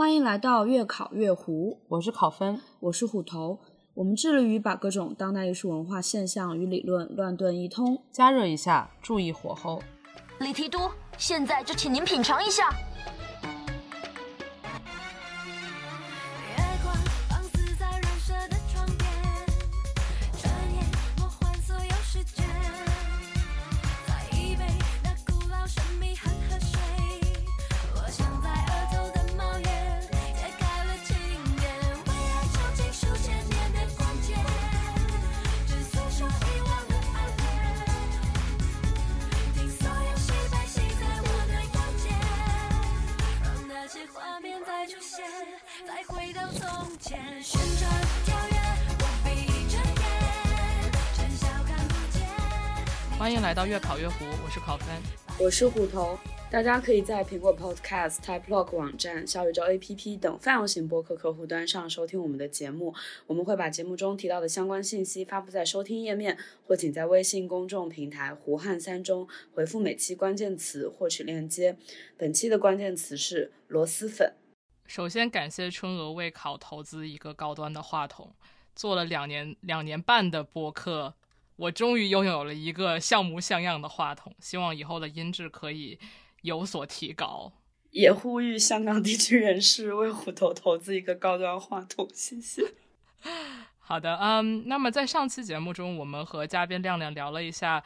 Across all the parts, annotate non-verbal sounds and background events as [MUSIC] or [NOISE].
欢迎来到越考越糊，我是考分，我是虎头。我们致力于把各种当代艺术文化现象与理论乱炖一通。加热一下，注意火候。李提督，现在就请您品尝一下。再回到从前。旋转跳跃，我闭着眼，真笑看不见。欢迎来到月考月胡，我是考分。我是虎头。大家可以在苹果 Podcast、Type Log 网站、小宇宙 APP 等泛用型播客客户端上收听我们的节目。我们会把节目中提到的相关信息发布在收听页面，或请在微信公众平台“胡汉三中”回复每期关键词获取链接。本期的关键词是螺蛳粉。首先感谢春娥为考投资一个高端的话筒，做了两年两年半的播客，我终于拥有了一个像模像样的话筒，希望以后的音质可以有所提高。也呼吁香港地区人士为虎头投资一个高端话筒，谢谢。[LAUGHS] 好的，嗯，那么在上期节目中，我们和嘉宾亮亮聊了一下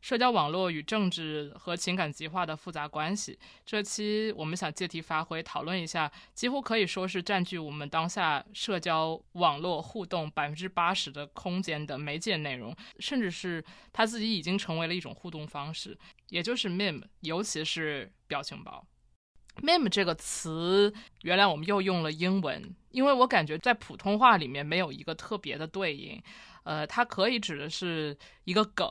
社交网络与政治和情感极化的复杂关系。这期我们想借题发挥，讨论一下几乎可以说是占据我们当下社交网络互动百分之八十的空间的媒介内容，甚至是它自己已经成为了一种互动方式，也就是 meme，尤其是表情包。meme 这个词，原来我们又用了英文，因为我感觉在普通话里面没有一个特别的对应，呃，它可以指的是一个梗。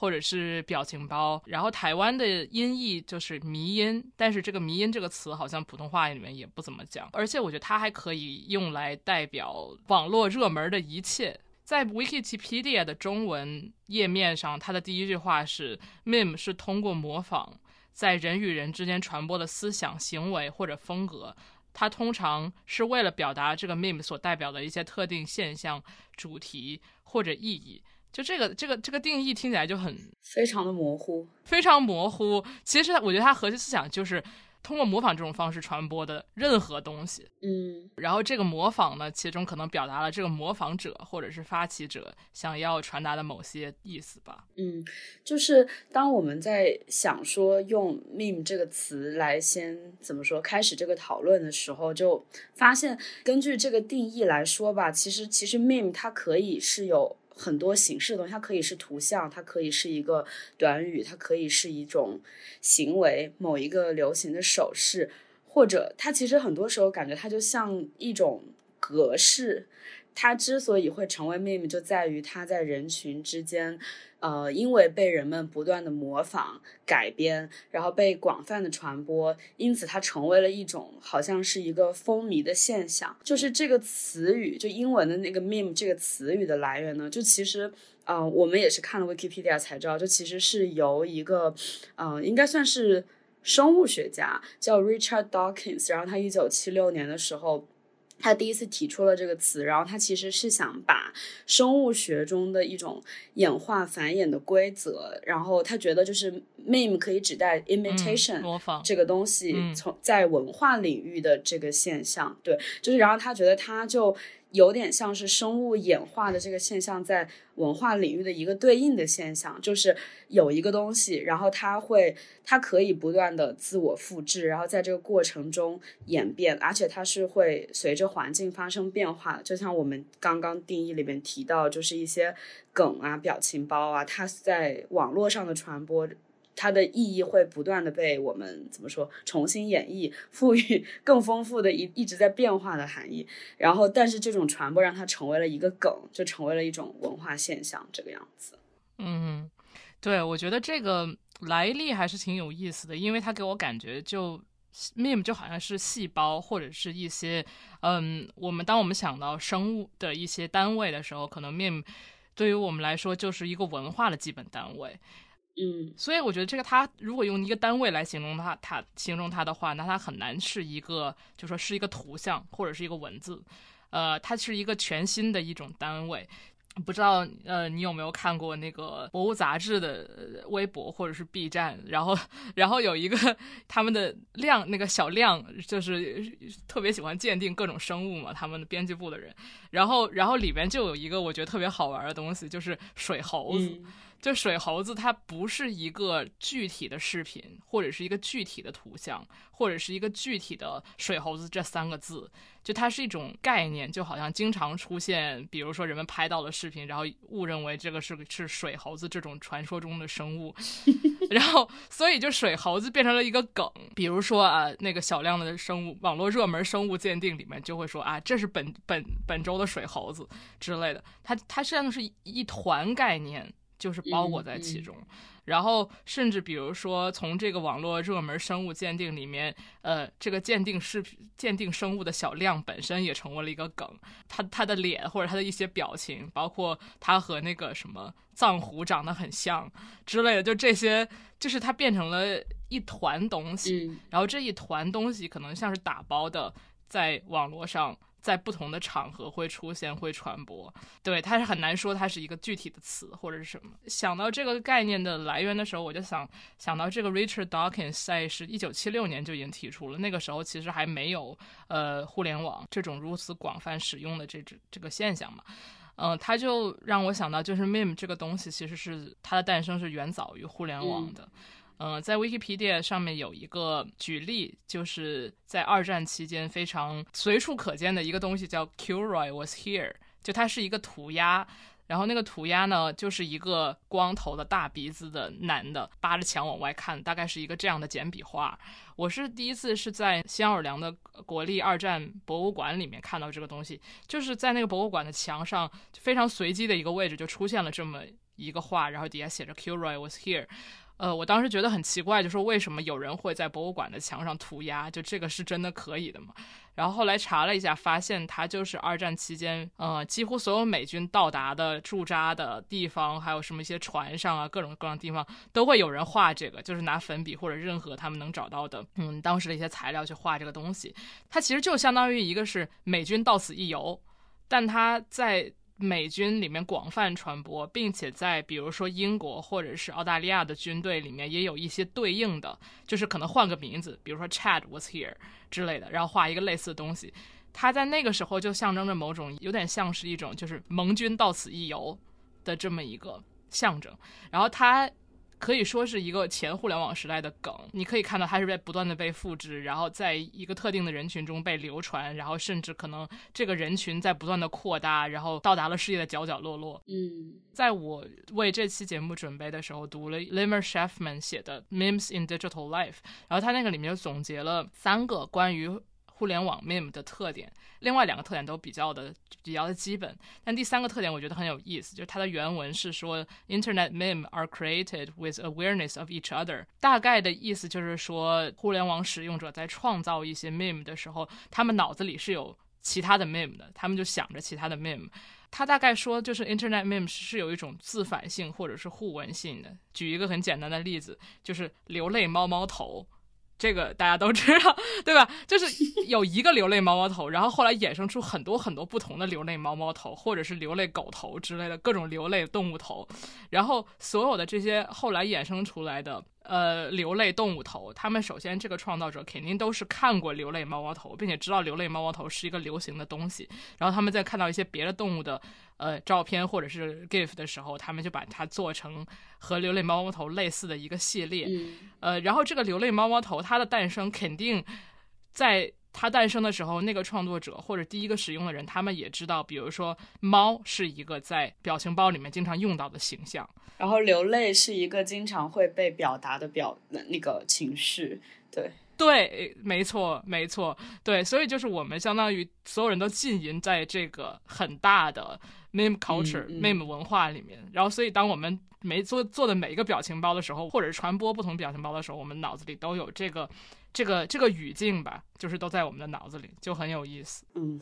或者是表情包，然后台湾的音译就是迷音，但是这个迷音这个词好像普通话里面也不怎么讲，而且我觉得它还可以用来代表网络热门的一切。在 Wikipedia 的中文页面上，它的第一句话是 “meme 是通过模仿在人与人之间传播的思想、行为或者风格”，它通常是为了表达这个 meme 所代表的一些特定现象、主题或者意义。就这个这个这个定义听起来就很非常的模糊，非常模糊。其实我觉得它核心思想就是通过模仿这种方式传播的任何东西。嗯，然后这个模仿呢，其中可能表达了这个模仿者或者是发起者想要传达的某些意思吧。嗯，就是当我们在想说用 meme 这个词来先怎么说开始这个讨论的时候，就发现根据这个定义来说吧，其实其实 meme 它可以是有。很多形式的东西，它可以是图像，它可以是一个短语，它可以是一种行为，某一个流行的手势，或者它其实很多时候感觉它就像一种格式。它之所以会成为 meme，就在于它在人群之间，呃，因为被人们不断的模仿、改编，然后被广泛的传播，因此它成为了一种好像是一个风靡的现象。就是这个词语，就英文的那个 meme 这个词语的来源呢，就其实，呃，我们也是看了 Wikipedia 才知道，就其实是由一个，呃，应该算是生物学家叫 Richard Dawkins，然后他一九七六年的时候。他第一次提出了这个词，然后他其实是想把生物学中的一种演化繁衍的规则，然后他觉得就是 meme 可以指代 imitation 模仿这个东西从在文化领域的这个现象，对，就是然后他觉得他就。有点像是生物演化的这个现象在文化领域的一个对应的现象，就是有一个东西，然后它会，它可以不断的自我复制，然后在这个过程中演变，而且它是会随着环境发生变化。就像我们刚刚定义里面提到，就是一些梗啊、表情包啊，它在网络上的传播。它的意义会不断的被我们怎么说重新演绎，赋予更丰富的一一直在变化的含义。然后，但是这种传播让它成为了一个梗，就成为了一种文化现象，这个样子。嗯，对，我觉得这个来历还是挺有意思的，因为它给我感觉就 meme 就好像是细胞或者是一些嗯，我们当我们想到生物的一些单位的时候，可能 meme 对于我们来说就是一个文化的基本单位。嗯所以我觉得这个它如果用一个单位来形容它，它形容它的话，那它很难是一个，就说是一个图像或者是一个文字，呃，它是一个全新的一种单位。不知道呃，你有没有看过那个博物杂志的呃微博或者是 B 站？然后，然后有一个他们的亮那个小亮，就是特别喜欢鉴定各种生物嘛，他们的编辑部的人。然后，然后里边就有一个我觉得特别好玩的东西，就是水猴子。嗯就水猴子，它不是一个具体的视频，或者是一个具体的图像，或者是一个具体的水猴子这三个字，就它是一种概念，就好像经常出现，比如说人们拍到了视频，然后误认为这个是是水猴子这种传说中的生物，[LAUGHS] 然后所以就水猴子变成了一个梗，比如说啊，那个小量的生物网络热门生物鉴定里面就会说啊，这是本本本周的水猴子之类的，它它实际上是一一团概念。就是包裹在其中，然后甚至比如说从这个网络热门生物鉴定里面，呃，这个鉴定视频鉴定生物的小亮本身也成为了一个梗，他他的脸或者他的一些表情，包括他和那个什么藏狐长得很像之类的，就这些，就是它变成了一团东西，嗯。然后这一团东西可能像是打包的，在网络上。在不同的场合会出现，会传播，对，它是很难说它是一个具体的词或者是什么。想到这个概念的来源的时候，我就想想到这个 Richard Dawkins 在是一九七六年就已经提出了，那个时候其实还没有呃互联网这种如此广泛使用的这这这个现象嘛。嗯、他就让我想到，就是 meme 这个东西其实是它的诞生是远早于互联网的。嗯、嗯在 Wikipedia 上面有一个举例，就是在二战期间非常随处可见的一个东西叫 Kilroy was here，就它是一个涂鸦。然后那个涂鸦呢，就是一个光头的大鼻子的男的扒着墙往外看，大概是一个这样的简笔画。我是第一次是在新奥尔良的国立二战博物馆里面看到这个东西，就是在那个博物馆的墙上非常随机的一个位置就出现了这么一个画，然后底下写着 Kilroy was here。呃，我当时觉得很奇怪，就说为什么有人会在博物馆的墙上涂鸦？就这个是真的可以的吗？然后后来查了一下，发现它就是二战期间，呃，几乎所有美军到达的驻扎的地方，还有什么一些船上啊，各种各样的地方，都会有人画这个，就是拿粉笔或者任何他们能找到的，嗯，当时的一些材料去画这个东西。它其实就相当于一个是美军到此一游，但它在美军里面广泛传播，并且在比如说英国或者是澳大利亚的军队里面也有一些对应的，就是可能换个名字，比如说 Chad was here 之类的，然后画一个类似的东西。它在那个时候就象征着某种有点像是一种就是盟军到此一游的这么一个象征，然后它。可以说是一个前互联网时代的梗，你可以看到它是在不断的被复制，然后在一个特定的人群中被流传，然后甚至可能这个人群在不断的扩大，然后到达了世界的角角落落。嗯在我为这期节目准备的时候，读了 Limer Sheffman 写的《Memes in Digital Life》，然后他那个里面就总结了三个关于互联网 meme 的特点，另外两个特点都比较的比较的基本，但第三个特点我觉得很有意思，就是它的原文是说 Internet meme are created with awareness of each other，大概的意思就是说，互联网使用者在创造一些 meme 的时候，他们脑子里是有其他的 meme 的，他们就想着其他的 meme。他大概说，就是 Internet meme 是有一种自反性或者是互文性的。举一个很简单的例子，就是流泪猫猫头。这个大家都知道，对吧？就是有一个流泪猫猫头，然后后来衍生出很多很多不同的流泪猫猫头，或者是流泪狗头之类的各种流泪动物头，然后所有的这些后来衍生出来的呃流泪动物头，他们首先这个创造者肯定都是看过流泪猫猫头，并且知道流泪猫猫头是一个流行的东西，然后他们在看到一些别的动物的呃照片或者是 GIF 的时候，他们就把它做成和流泪猫猫头类似的一个系列，嗯。呃，然后这个流泪猫猫头它的诞生肯定在它诞生的时候，那个创作者或者第一个使用的人，他们也知道，比如说猫是一个在表情包里面经常用到的形象，然后流泪是一个经常会被表达的表那个情绪，对，对，没错，没错，对，所以就是我们相当于所有人都浸淫在这个很大的 meme culture、嗯。meme 文化里面，然后所以当我们每做做的每一个表情包的时候，或者是传播不同表情包的时候，我们脑子里都有这个这个这个语境吧，就是都在我们的脑子里，就很有意思。嗯，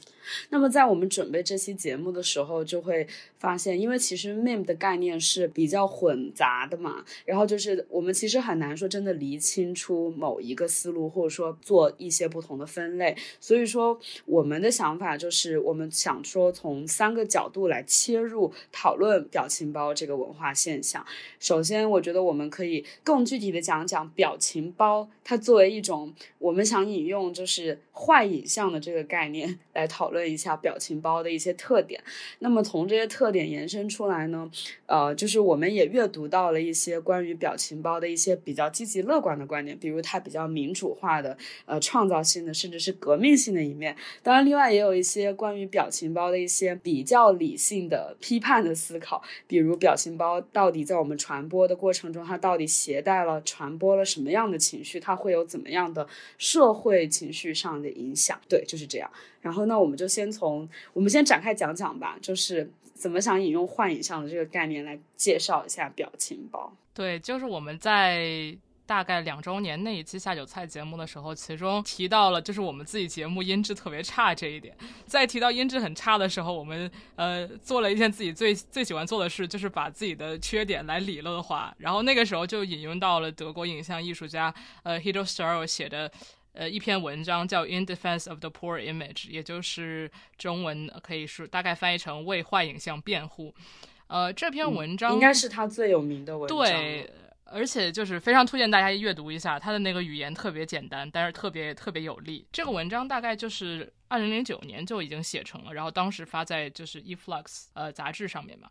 那么在我们准备这期节目的时候，就会发现，因为其实 meme 的概念是比较混杂的嘛，然后就是我们其实很难说真的厘清出某一个思路，或者说做一些不同的分类。所以说，我们的想法就是，我们想说从三个角度来切入讨论表情包这个文化现象。首先，我觉得我们可以更具体的讲讲表情包，它作为一种我们想引用就是坏影像的这个概念来讨论一下表情包的一些特点。那么从这些特点延伸出来呢，呃，就是我们也阅读到了一些关于表情包的一些比较积极乐观的观点，比如它比较民主化的、呃创造性的，甚至是革命性的一面。当然，另外也有一些关于表情包的一些比较理性的批判的思考，比如表情包到底在我们传播的过程中，它到底携带了传播了什么样的情绪，它会有怎么样的社会情绪上的影响？对，就是这样。然后呢，我们就先从我们先展开讲讲吧，就是怎么想引用幻影像的这个概念来介绍一下表情包。对，就是我们在大概两周年那一期下酒菜节目的时候，其中提到了就是我们自己节目音质特别差这一点。在提到音质很差的时候，我们呃做了一件自己最最喜欢做的事，就是把自己的缺点来理论化。然后那个时候就引用到了德国影像艺术家呃 Hido Starr 写的。呃，一篇文章叫《In Defense of the Poor Image》，也就是中文可以说大概翻译成“为坏影像辩护”。呃，这篇文章、嗯应该是他最有名的文章。对，而且就是非常推荐大家阅读一下，他的那个语言特别简单，但是特别特别有力。这个文章大概就是二零零九年就已经写成了，然后当时发在就是 eFlux 呃杂志上面嘛。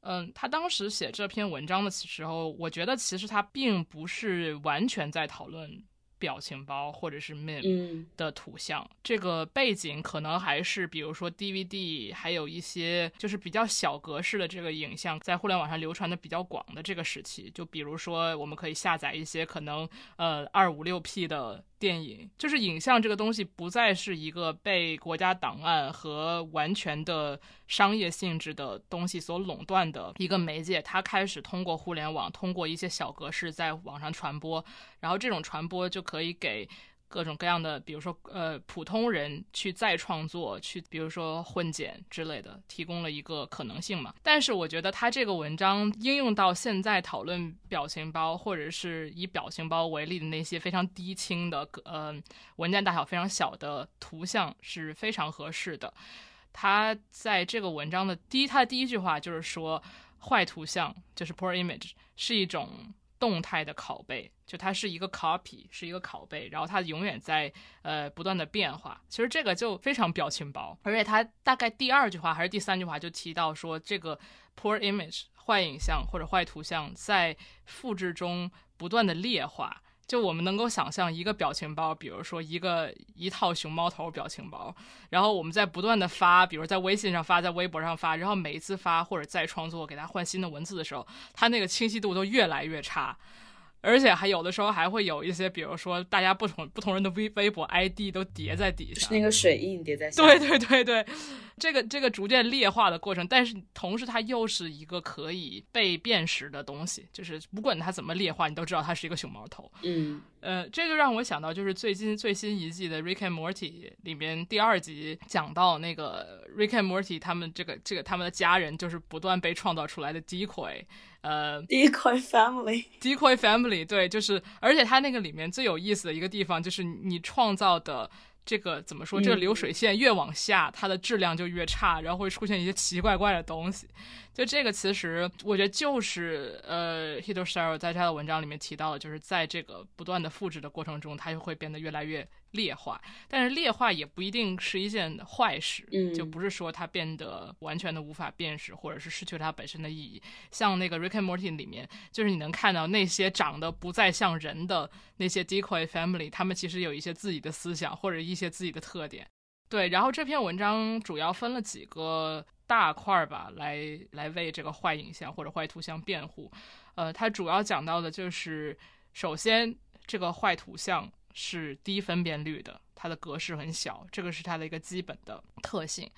嗯，他当时写这篇文章的时候，我觉得其实他并不是完全在讨论表情包或者是 meme 嗯的图像，这个背景可能还是比如说 DVD，还有一些就是比较小格式的这个影像，在互联网上流传的比较广的这个时期。就比如说，我们可以下载一些可能呃二五六 P 的电影，就是影像这个东西不再是一个被国家档案和完全的商业性质的东西所垄断的一个媒介，它开始通过互联网，通过一些小格式在网上传播，然后这种传播就可以给。各种各样的，比如说呃，普通人去再创作，去比如说混剪之类的，提供了一个可能性嘛。但是我觉得他这个文章应用到现在讨论表情包，或者是以表情包为例的那些非常低清的呃文件大小非常小的图像是非常合适的。他在这个文章的第一，他的第一句话就是说，坏图像就是 poor image 是一种动态的拷贝，就它是一个 copy，是一个拷贝，然后它永远在呃不断的变化。其实这个就非常表情包，而且它大概第二句话还是第三句话就提到说，这个 poor image 坏影像或者坏图像在复制中不断的劣化。就我们能够想象一个表情包，比如说一个一套熊猫头表情包，然后我们在不断的发，比如在微信上发，在微博上发，然后每一次发或者再创作，给它换新的文字的时候，它那个清晰度都越来越差。而且还有的时候还会有一些，比如说大家不同不同人的微微博 ID 都叠在底下，是那个水印叠在下对。对对对，这个这个逐渐劣化的过程，但是同时它又是一个可以被辨识的东西，就是不管它怎么劣化，你都知道它是一个熊猫头。嗯呃，这就让我想到，就是最近最新一季的《Rick and Morty》里面第二集讲到那个 Rick and Morty 他们这个这个他们的家人就是不断被创造出来的 decoy，呃 [LAUGHS] Decoy Family，decoy [LAUGHS] family，对，就是，而且它那个里面最有意思的一个地方就是你创造的这个怎么说，这个嗯流水线越往下，它的质量就越差，然后会出现一些奇奇怪怪的东西。就这个，其实我觉得就是呃 h i t o s h a r o 在他的文章里面提到的，就是在这个不断的复制的过程中，它就会变得越来越劣化。但是劣化也不一定是一件坏事，嗯就不是说它变得完全的无法辨识，或者是失去了它本身的意义。像那个 Rick and Morty 里面，就是你能看到那些长得不再像人的那些 decoy family，他们其实有一些自己的思想或者一些自己的特点。对，然后这篇文章主要分了几个大块儿吧，来来为这个坏影像或者坏图像辩护。呃，它主要讲到的就是，首先这个坏图像是低分辨率的，它的格式很小，这个是它的一个基本的特性。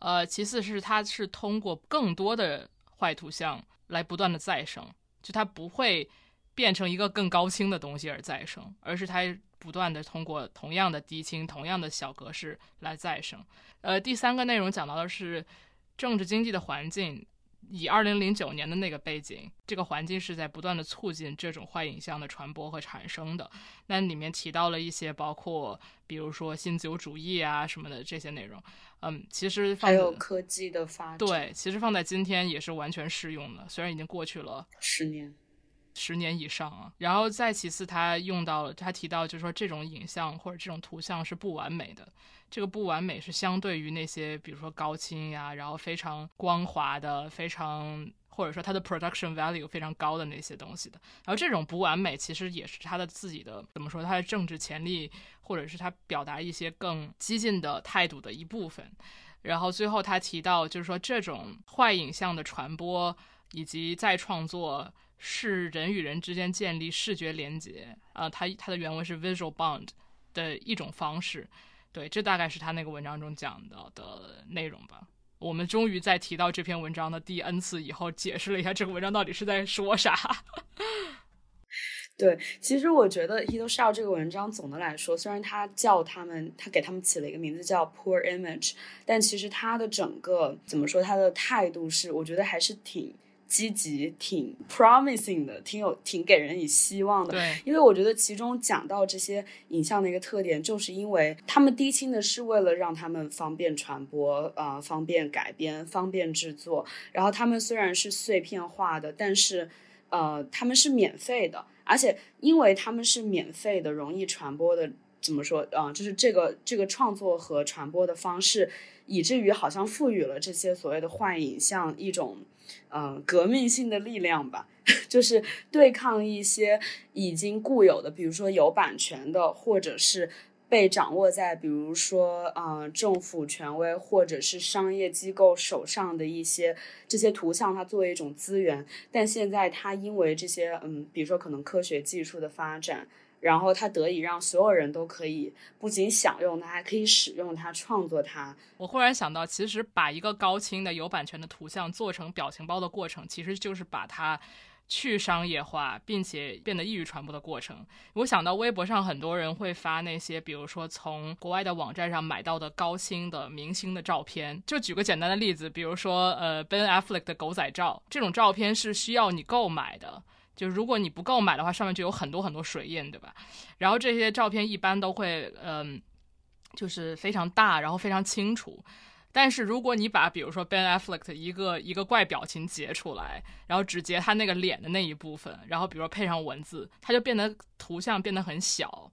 呃，其次是它是通过更多的坏图像来不断的再生，就它不会变成一个更高清的东西而再生，而是它不断的通过同样的低清、同样的小格式来再生。呃，第三个内容讲到的是政治经济的环境。以二零零九年的那个背景，这个环境是在不断的促进这种坏影像的传播和产生的。那里面提到了一些，包括比如说新自由主义啊什么的这些内容。嗯，其实放还有科技的发展，对，其实放在今天也是完全适用的，虽然已经过去了十年。十年以上啊，然后再其次，他用到了，他提到就是说这种影像或者这种图像是不完美的，这个不完美是相对于那些比如说高清呀，然后非常光滑的，非常或者说它的 production value 非常高的那些东西的。然后这种不完美其实也是他的自己的怎么说，他的政治潜力或者是他表达一些更激进的态度的一部分。然后最后他提到就是说这种坏影像的传播以及再创作。是人与人之间建立视觉连接啊，它它的原文是 visual bond 的一种方式。对，这大概是他那个文章中讲到的内容吧。我们终于在提到这篇文章的第 n 次以后，解释了一下这个文章到底是在说啥。[LAUGHS] 对，其实我觉得 Hito Shao 这个文章总的来说，虽然他叫他们，他给他们起了一个名字叫 Poor Image，但其实他的整个怎么说，他的态度是，我觉得还是挺。积极、挺 promising 的，挺有、挺给人以希望的。对，因为我觉得其中讲到这些影像的一个特点，就是因为他们低清的是为了让他们方便传播，呃，方便改编、方便制作。然后他们虽然是碎片化的，但是呃，他们是免费的，而且因为他们是免费的、容易传播的，怎么说啊？就是这个这个创作和传播的方式，以至于好像赋予了这些所谓的幻影像一种。嗯，革命性的力量吧，[LAUGHS] 就是对抗一些已经固有的，比如说有版权的，或者是被掌握在，比如说，呃，政府权威或者是商业机构手上的一些这些图像，它作为一种资源，但现在它因为这些，嗯，比如说可能科学技术的发展。然后它得以让所有人都可以不仅享用它，还可以使用它、创作它。我忽然想到，其实把一个高清的有版权的图像做成表情包的过程，其实就是把它去商业化，并且变得易于传播的过程。我想到微博上很多人会发那些，比如说从国外的网站上买到的高清的明星的照片。就举个简单的例子，比如说呃 Ben Affleck 的狗仔照，这种照片是需要你购买的。就如果你不购买的话，上面就有很多很多水印，对吧？然后这些照片一般都会，嗯，就是非常大，然后非常清楚。但是如果你把比如说 Ben Affleck 一个一个怪表情截出来，然后只截他那个脸的那一部分，然后比如说配上文字，它就变得图像变得很小。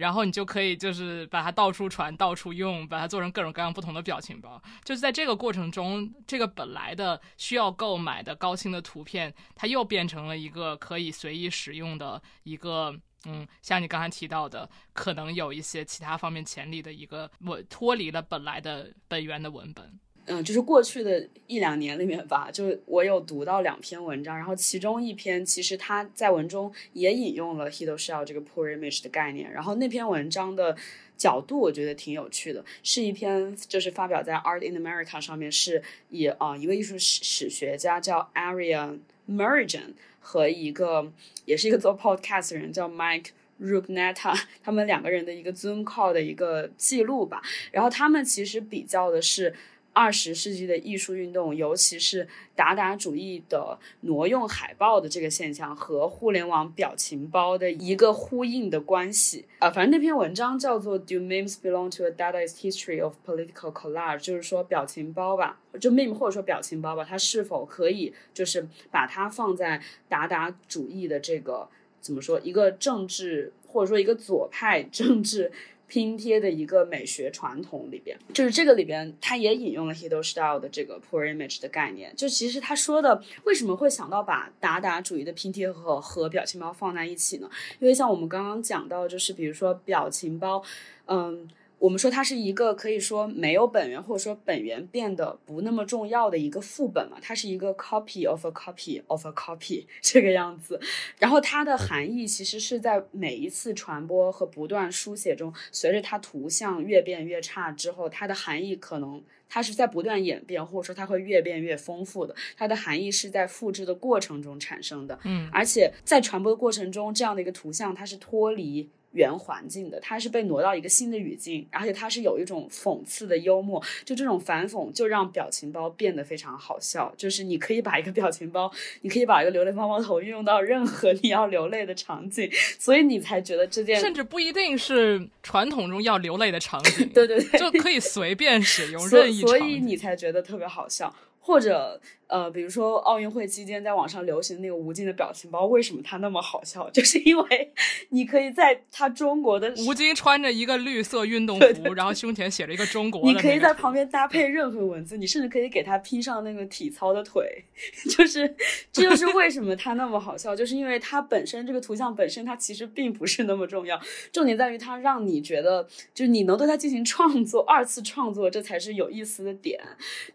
然后你就可以就是把它到处传、到处用，把它做成各种各样不同的表情包。就是在这个过程中，这个本来的需要购买的高清的图片，它又变成了一个可以随意使用的一个，嗯，像你刚才提到的，可能有一些其他方面潜力的一个，我脱离了本来的本源的文本。嗯，就是过去的一两年里面吧，就我有读到两篇文章，然后其中一篇其实他在文中也引用了 Hito Shell 这个 poor image 的概念，然后那篇文章的角度我觉得挺有趣的，是一篇就是发表在 Art in America 上面，是以啊一个艺术史史学家叫 Arian Mergen 和一个也是一个做 podcast 的人叫 Mike Rugnetta，他们两个人的一个 Zoom call 的一个记录吧，然后他们其实比较的是。二十世纪的艺术运动，尤其是达达主义的挪用海报的这个现象，和互联网表情包的一个呼应的关系啊，反正那篇文章叫做 "Do memes belong to a Dadaist history of political collage"，就是说表情包吧，就 meme 或者说表情包吧，它是否可以就是把它放在达达主义的这个怎么说一个政治或者说一个左派政治。拼贴的一个美学传统里边，就是这个里边，他也引用了 Hedo style 的这个 poor image 的概念。就其实他说的，为什么会想到把达达主义的拼贴和和表情包放在一起呢？因为像我们刚刚讲到，就是比如说表情包，嗯。我们说它是一个可以说没有本源，或者说本源变得不那么重要的一个副本嘛，它是一个 copy of a copy of a copy [LAUGHS] 这个样子。然后它的含义其实是在每一次传播和不断书写中，随着它图像越变越差之后，它的含义可能它是在不断演变，或者说它会越变越丰富的。它的含义是在复制的过程中产生的。嗯，而且在传播的过程中，这样的一个图像它是脱离。原环境的，它是被挪到一个新的语境，而且它是有一种讽刺的幽默，就这种反讽就让表情包变得非常好笑。就是你可以把一个表情包，你可以把一个流泪猫猫头运用到任何你要流泪的场景，所以你才觉得这件甚至不一定是传统中要流泪的场景，[LAUGHS] 对对对，就可以随便使用任意所。以你才觉得特别好笑。或者呃，比如说奥运会期间在网上流行那个吴京的表情包，为什么他那么好笑？[LAUGHS] 就是因为你可以在他中国的吴京穿着一个绿色运动服，对对对然后胸前写着一个中国你可以在旁边搭配任何文字，你甚至可以给他拼上那个体操的腿，[LAUGHS] 就是这就是为什么他那么好笑，就是因为他本身这个图像本身它其实并不是那么重要，重点在于他让你觉得就是你能对他进行创作，二次创作，这才是有意思的点。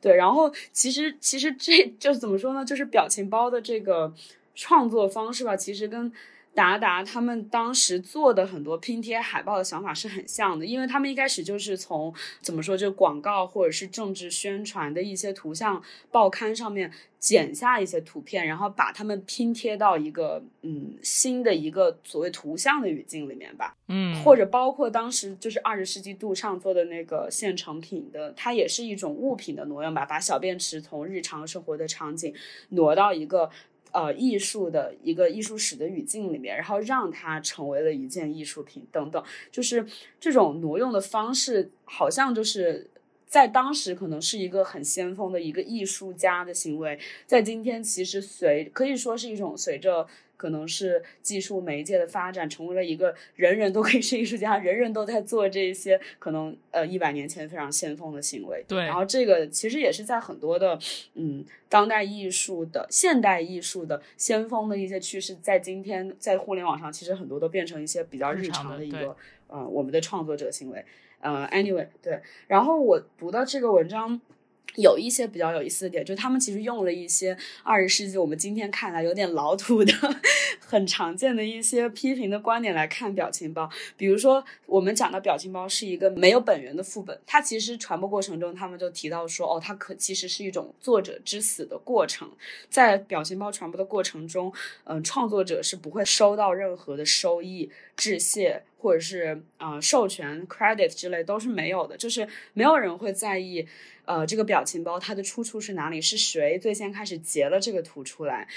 对，然后其实其实这就是怎么说呢？就是表情包的这个创作方式吧，其实跟达达他们当时做的很多拼贴海报的想法是很像的，因为他们一开始就是从怎么说，就广告或者是政治宣传的一些图像报刊上面剪下一些图片，然后把它们拼贴到一个嗯新的一个所谓图像的语境里面吧。嗯，或者包括当时就是二十世纪杜尚做的那个现成品的，它也是一种物品的挪用吧，把小便池从日常生活的场景挪到一个呃艺术的一个艺术史的语境里面，然后让它成为了一件艺术品等等，就是这种挪用的方式，好像就是。在当时可能是一个很先锋的一个艺术家的行为，在今天其实随可以说是一种随着可能是技术媒介的发展，成为了一个人人都可以是艺术家，人人都在做这些可能呃一百年前非常先锋的行为。对然后这个其实也是在很多的嗯当代艺术的现代艺术的先锋的一些趋势，在今天在互联网上，其实很多都变成一些比较日常的一个呃我们的创作者行为。呃，anyway，对。然后我读到这个文章。有一些比较有意思的点，就是他们其实用了一些二十世纪我们今天看来有点老土的、[LAUGHS] 很常见的一些批评的观点来看表情包。比如说，我们讲的表情包是一个没有本源的副本，它其实传播过程中，他们就提到说，哦，它可其实是一种作者之死的过程。在表情包传播的过程中，嗯、创作者是不会收到任何的收益、致谢或者是啊、授权、credit 之类都是没有的，就是没有人会在意。呃，这个表情包它的出处是哪里？是谁最先开始截了这个图出来？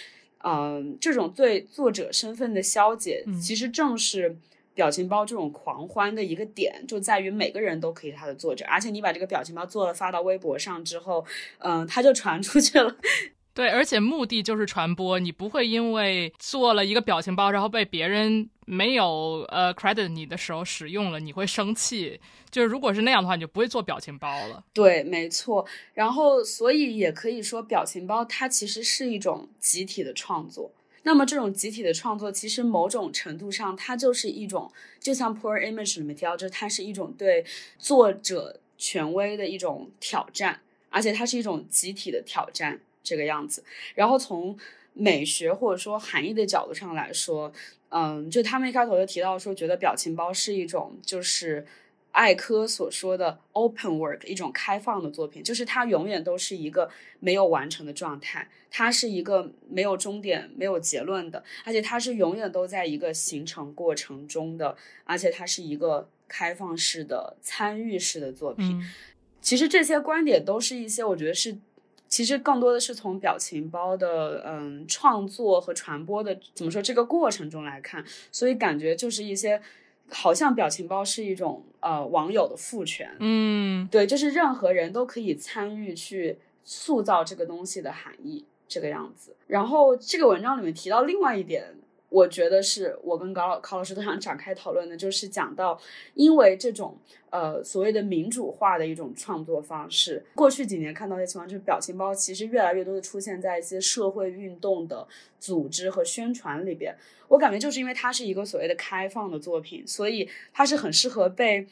嗯、这种对作者身份的消解，其实正是表情包这种狂欢的一个点，就在于每个人都可以是他的作者，而且你把这个表情包做了发到微博上之后，嗯、它就传出去了。[LAUGHS] 对，而且目的就是传播，你不会因为做了一个表情包，然后被别人没有呃 credit 你的时候使用了，你会生气。就是如果是那样的话，你就不会做表情包了。对，没错。然后，所以也可以说，表情包它其实是一种集体的创作。那么，这种集体的创作，其实某种程度上，它就是一种，就像 Poor Image 里面提到，就是它是一种对作者权威的一种挑战，而且它是一种集体的挑战，这个样子。然后从美学或者说含义的角度上来说，嗯，就他们一开头就提到说，觉得表情包是一种就是艾科所说的 open work，一种开放的作品，就是它永远都是一个没有完成的状态，它是一个没有终点、没有结论的，而且它是永远都在一个形成过程中的，而且它是一个开放式的、参与式的作品。嗯其实这些观点都是一些，我觉得是，其实更多的是从表情包的嗯创作和传播的怎么说这个过程中来看，所以感觉就是一些好像表情包是一种呃网友的赋权，嗯，对，就是任何人都可以参与去塑造这个东西的含义，这个样子。然后这个文章里面提到另外一点，我觉得是我跟高老高老师都想展开讨论的，就是讲到因为这种呃所谓的民主化的一种创作方式，过去几年看到一些情况，就是表情包其实越来越多的出现在一些社会运动的组织和宣传里边。我感觉就是因为它是一个所谓的开放的作品，所以它是很适合被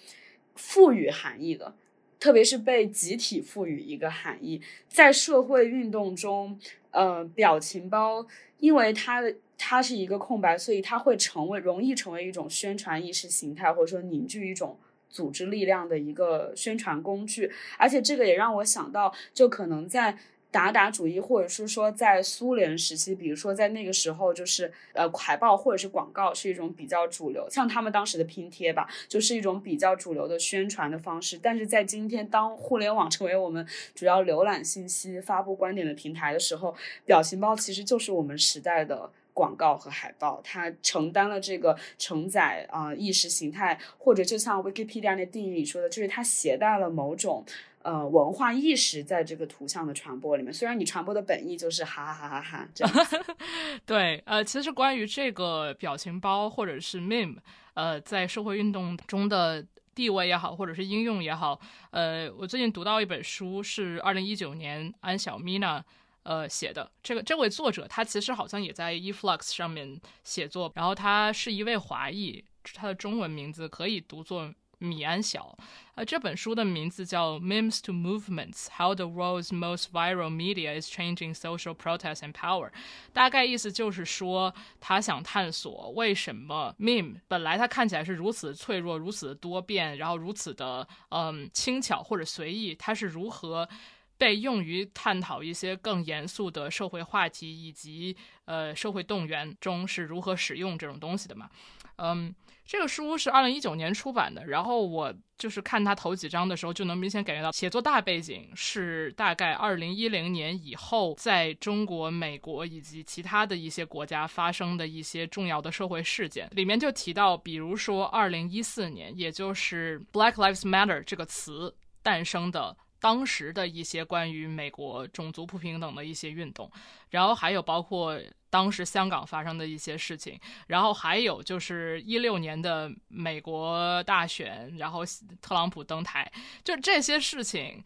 赋予含义的。特别是被集体赋予一个含义，在社会运动中，呃，表情包因为它的它是一个空白，所以它会成为容易成为一种宣传意识形态，或者说凝聚一种组织力量的一个宣传工具。而且这个也让我想到，就可能在达达主义，或者是说在苏联时期，比如说在那个时候，就是呃海报或者是广告是一种比较主流，像他们当时的拼贴吧，就是一种比较主流的宣传的方式。但是在今天，当互联网成为我们主要浏览信息、发布观点的平台的时候，表情包其实就是我们时代的。广告和海报，它承担了这个承载啊、意识形态，或者就像 Wikipedia 那定义里说的，就是它携带了某种呃文化意识在这个图像的传播里面。虽然你传播的本意就是哈哈哈哈哈这样，[LAUGHS] 对，呃，其实关于这个表情包或者是 meme，呃，在社会运动中的地位也好，或者是应用也好，呃，我最近读到一本书，是二零一九年安小咪娜呃写的。这个这位作者他其实好像也在 eFlux 上面写作，然后他是一位华裔，他的中文名字可以读作米安晓。呃，这本书的名字叫《Memes to Movements: How the World's Most Viral Media is Changing Social Protest and Power》。大概意思就是说，他想探索为什么 meme 本来它看起来是如此脆弱、如此的多变，然后如此的嗯轻巧或者随意，它是如何被用于探讨一些更严肃的社会话题以及呃社会动员中是如何使用这种东西的嘛？嗯，这个书是二零一九年出版的，然后我就是看它头几章的时候，就能明显感觉到写作大背景是大概二零一零年以后，在中国、美国以及其他的一些国家发生的一些重要的社会事件。里面就提到，比如说二零一四年，也就是 Black Lives Matter 这个词诞生的。当时的一些关于美国种族不平等的一些运动，然后还有包括当时香港发生的一些事情，然后还有就是一六年的美国大选，然后特朗普登台，就这些事情，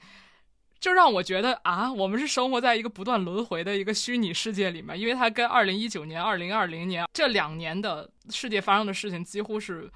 就让我觉得啊，我们是生活在一个不断轮回的一个虚拟世界里面，因为它跟二零一九年、二零二零年这两年的世界发生的事情几乎是。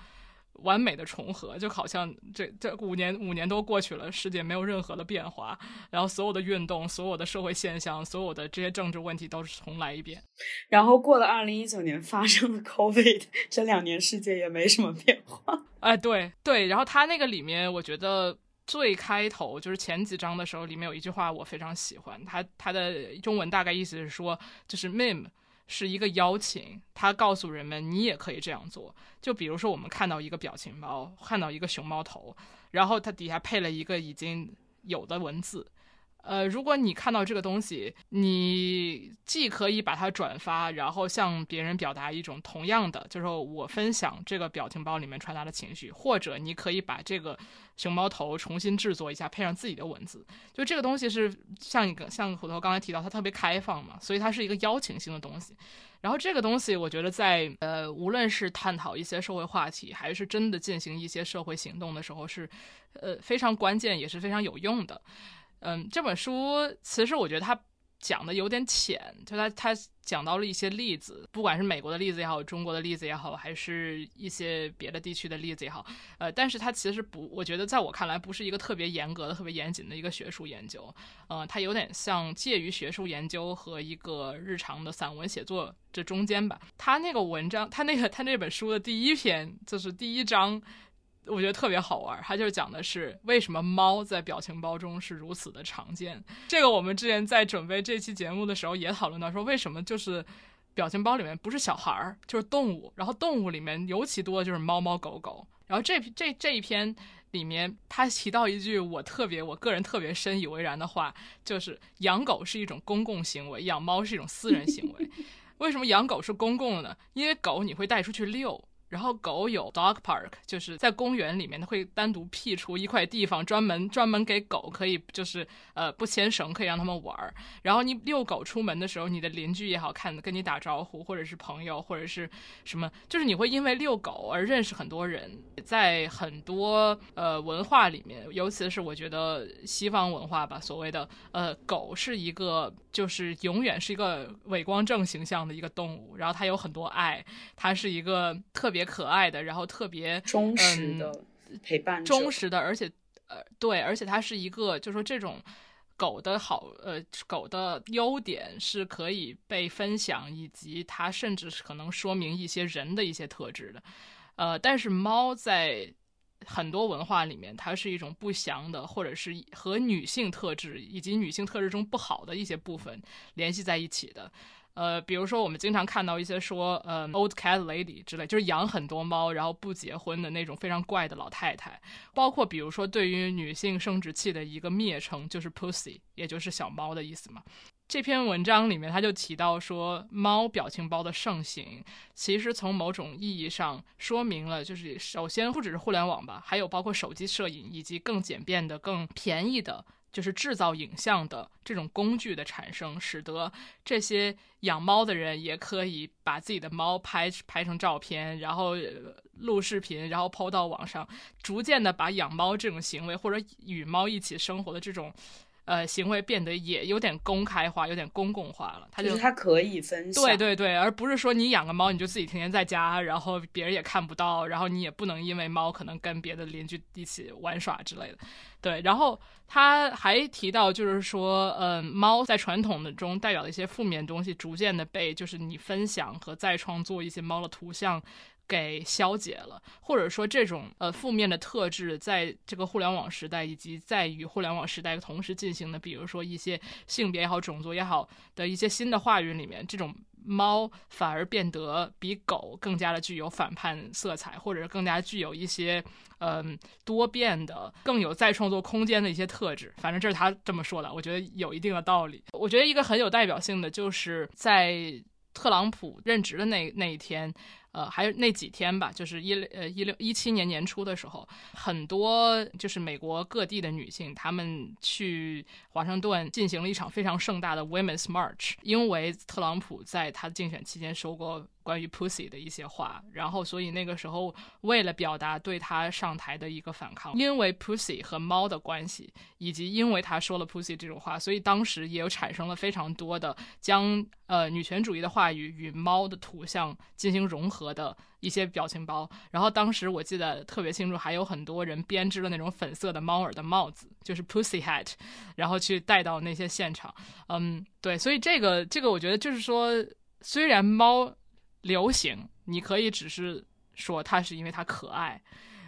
完美的重合，就好像这这五年五年都过去了，世界没有任何的变化，然后所有的运动、所有的社会现象、所有的这些政治问题都是重来一遍。然后过了二零一九年，发生了 COVID，[LAUGHS] 这两年世界也没什么变化。[LAUGHS] 哎，对对，然后他那个里面，我觉得最开头就是前几章的时候，里面有一句话我非常喜欢，他他的中文大概意思是说，就是 meme。是一个邀请，他告诉人们你也可以这样做。就比如说，我们看到一个表情包，看到一个熊猫头，然后它底下配了一个已经有的文字。呃，如果你看到这个东西，你既可以把它转发，然后向别人表达一种同样的，就是我分享这个表情包里面传达的情绪，或者你可以把这个熊猫头重新制作一下，配上自己的文字。就这个东西是像一个像虎头刚才提到，它特别开放嘛，所以它是一个邀请性的东西。然后这个东西，我觉得在呃，无论是探讨一些社会话题，还是真的进行一些社会行动的时候，是呃非常关键，也是非常有用的。嗯，这本书其实我觉得它讲的有点浅，就它它讲到了一些例子，不管是美国的例子也好，中国的例子也好，还是一些别的地区的例子也好，呃，但是它其实不，我觉得在我看来不是一个特别严格的、特别严谨的一个学术研究，呃，它有点像介于学术研究和一个日常的散文写作这中间吧。他那个文章，他那个他那本书的第一篇就是第一章。我觉得特别好玩，它就是讲的是为什么猫在表情包中是如此的常见。这个我们之前在准备这期节目的时候也讨论到，说为什么就是表情包里面不是小孩儿就是动物，然后动物里面尤其多的就是猫猫狗狗。然后这这这一篇里面，他提到一句我特别我个人特别深以为然的话，就是养狗是一种公共行为，养猫是一种私人行为。[LAUGHS] 为什么养狗是公共的呢？因为狗你会带出去遛。然后狗有 dog park，就是在公园里面，它会单独辟出一块地方，专门专门给狗可以就是呃不牵绳，可以让他们玩儿。然后你遛狗出门的时候，你的邻居也好看跟你打招呼，或者是朋友，或者是什么，就是你会因为遛狗而认识很多人。在很多呃文化里面，尤其是我觉得西方文化吧，所谓的呃狗是一个就是永远是一个伟光正形象的一个动物，然后它有很多爱，它是一个特别。可爱的，然后特别忠实的陪伴，忠实的，而且呃，对，而且它是一个，就说这种狗的好，呃，狗的优点是可以被分享，以及它甚至是可能说明一些人的一些特质的，呃，但是猫在很多文化里面，它是一种不祥的，或者是和女性特质以及女性特质中不好的一些部分联系在一起的。呃，比如说我们经常看到一些说，呃，old cat lady 之类，就是养很多猫然后不结婚的那种非常怪的老太太。包括比如说对于女性生殖器的一个蔑称，就是 pussy，也就是小猫的意思嘛。这篇文章里面他就提到说，猫表情包的盛行，其实从某种意义上说明了，就是首先不只是互联网吧，还有包括手机摄影以及更简便的、更便宜的。就是制造影像的这种工具的产生，使得这些养猫的人也可以把自己的猫拍拍成照片，然后录视频，然后抛到网上，逐渐的把养猫这种行为或者与猫一起生活的这种。呃，行为变得也有点公开化，有点公共化了。它就是它可以分享，对对对，而不是说你养个猫你就自己天天在家，然后别人也看不到，然后你也不能因为猫可能跟别的邻居一起玩耍之类的。对，然后他还提到，就是说，嗯，猫在传统的中代表的一些负面东西，逐渐的被就是你分享和再创作一些猫的图像。给消解了，或者说这种呃负面的特质，在这个互联网时代以及在与互联网时代同时进行的，比如说一些性别也好、种族也好的一些新的话语里面，这种猫反而变得比狗更加的具有反叛色彩，或者是更加具有一些嗯多变的、更有再创作空间的一些特质。反正这是他这么说的，我觉得有一定的道理。我觉得一个很有代表性的，就是在特朗普任职的那那一天。呃，还有那几天吧，就是一呃一六一七年年初的时候，很多就是美国各地的女性，她们去华盛顿进行了一场非常盛大的 Women's March，因为特朗普在他竞选期间说过。关于 Pussy 的一些话，然后所以那个时候为了表达对他上台的一个反抗，因为 Pussy 和猫的关系，以及因为他说了 Pussy 这种话，所以当时也有产生了非常多的将呃女权主义的话语与猫的图像进行融合的一些表情包。然后当时我记得特别清楚，还有很多人编织了那种粉色的猫耳的帽子，就是 Pussy hat，然后去带到那些现场。嗯，对，所以这个这个我觉得就是说，虽然猫。流行，你可以只是说它是因为它可爱，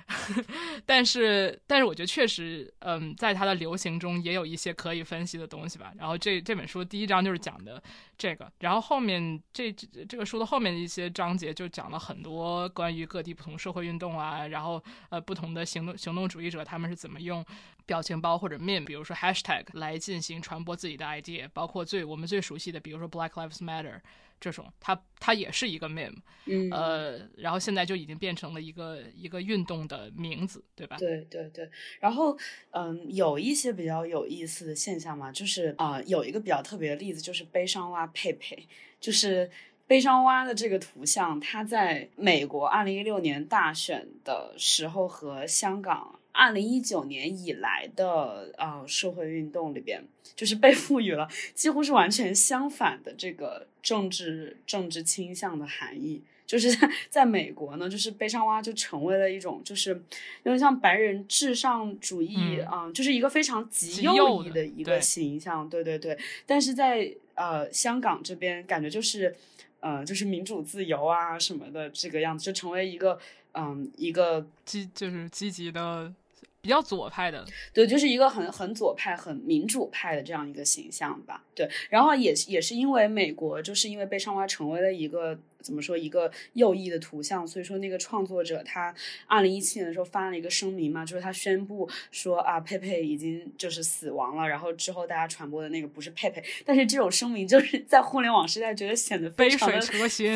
[LAUGHS] 但是但是我觉得确实，嗯，在它的流行中也有一些可以分析的东西吧。然后这这本书第一章就是讲的这个，然后后面这这个书的后面的一些章节就讲了很多关于各地不同社会运动啊，然后呃不同的行动行动主义者他们是怎么用表情包或者 meme，比如说 hashtag 来进行传播自己的 idea，包括最我们最熟悉的，比如说 Black Lives Matter。这种，它它也是一个 meme，嗯，呃，然后现在就已经变成了一个一个运动的名字，对吧？对对对，然后嗯，有一些比较有意思的现象嘛，就是啊，有一个比较特别的例子，就是悲伤蛙佩佩，就是悲伤蛙的这个图像，它在美国二零一六年大选的时候和香港。二零一九年以来的呃社会运动里边，就是被赋予了几乎是完全相反的这个政治政治倾向的含义。就是在 [LAUGHS] 在美国呢，就是悲伤蛙就成为了一种就是有点像白人至上主义啊，就是一个非常极右翼的一个形象。对对对，但是在呃香港这边，感觉就是呃就是民主自由啊什么的这个样子，就成为一个嗯一个积就是积极的。比较左派的，对，就是一个很很左派、很民主派的这样一个形象吧。对，然后也也是因为美国，就是因为悲伤蛙成为了一个。怎么说一个右翼的图像？所以说那个创作者他二零一七年的时候发了一个声明嘛，就是他宣布说啊佩佩已经就是死亡了。然后之后大家传播的那个不是佩佩，但是这种声明就是在互联网时代觉得显得非常的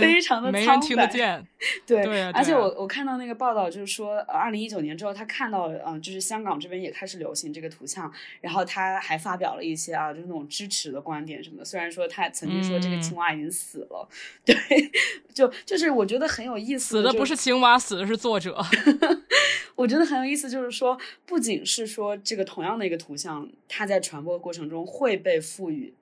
非常的没人听得见。对，而且我我看到那个报道就是说，二零一九年之后他看到嗯，就是香港这边也开始流行这个图像，然后他还发表了一些啊，就是那种支持的观点什么的。虽然说他曾经说这个青蛙已经死了，[LAUGHS] 对。就就是我觉得很有意思，死的不是青蛙，死的是作者。[LAUGHS] 我觉得很有意思，就是说，不仅是说这个同样的一个图像，它在传播过程中会被赋予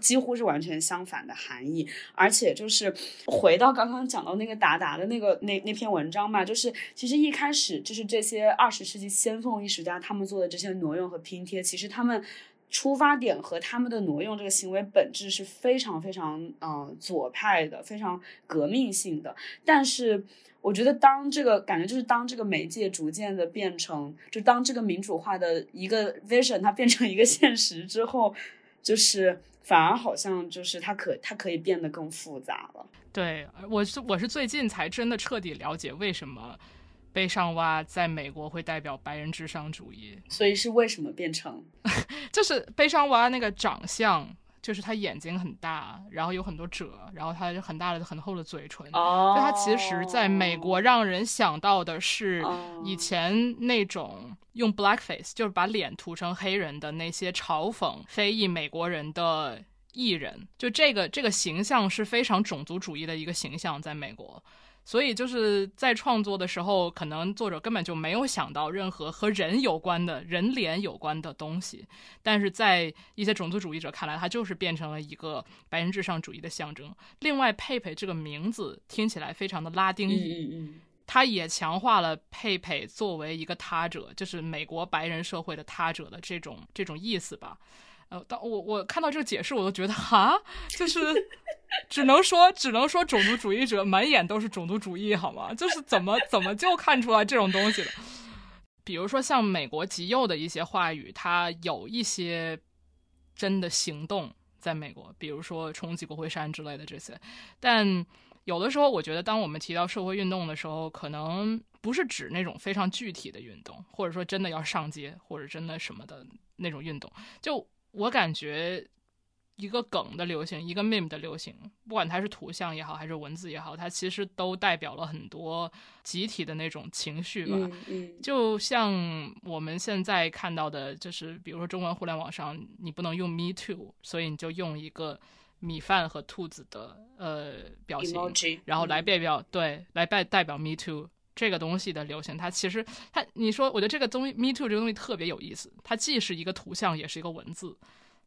几乎是完全相反的含义，而且就是回到刚刚讲到那个达达的那个那那篇文章嘛，就是其实一开始就是这些二十世纪先锋艺术家他们做的这些挪用和拼贴，其实他们。出发点和他们的挪用这个行为本质是非常非常嗯、左派的，非常革命性的。但是我觉得，当这个感觉就是当这个媒介逐渐的变成，就当这个民主化的一个 vision 它变成一个现实之后，就是反而好像就是它可它可以变得更复杂了。对，我是我是最近才真的彻底了解为什么悲伤蛙在美国会代表白人至上主义，所以是为什么变成 [LAUGHS] 就是悲伤蛙那个长相，就是他眼睛很大，然后有很多褶，然后他有很大的很厚的嘴唇。哦就他其实在美国让人想到的是哦以前那种用 blackface，就是把脸涂成黑人的那些嘲讽非裔美国人的艺人，就这个这个形象是非常种族主义的一个形象，在美国。所以就是在创作的时候，可能作者根本就没有想到任何和人有关的人脸有关的东西，但是在一些种族主义者看来，它就是变成了一个白人至上主义的象征。另外，佩佩这个名字听起来非常的拉丁嗯语，嗯嗯它也强化了佩佩作为一个他者，就是美国白人社会的他者的这种这种意思吧。呃，当我我看到这个解释，我都觉得哈，就是只能说只能说种族主义者满眼都是种族主义，好吗？就是怎么怎么就看出来这种东西了？比如说像美国极右的一些话语，它有一些真的行动在美国，比如说冲击国会山之类的这些，但有的时候，我觉得当我们提到社会运动的时候，可能不是指那种非常具体的运动，或者说真的要上街，或者真的什么的那种运动。就我感觉，一个梗的流行，一个 meme 的流行，不管它是图像也好，还是文字也好，它其实都代表了很多集体的那种情绪吧。嗯嗯就像我们现在看到的，就是比如说中文互联网上，你不能用 me too，所以你就用一个米饭和兔子的呃表情 emoji，然后来嗯代表、对来代代表 me too 这个东西的流行。它其实它你说，我觉得这个东西 me too 这个东西特别有意思，它既是一个图像，也是一个文字，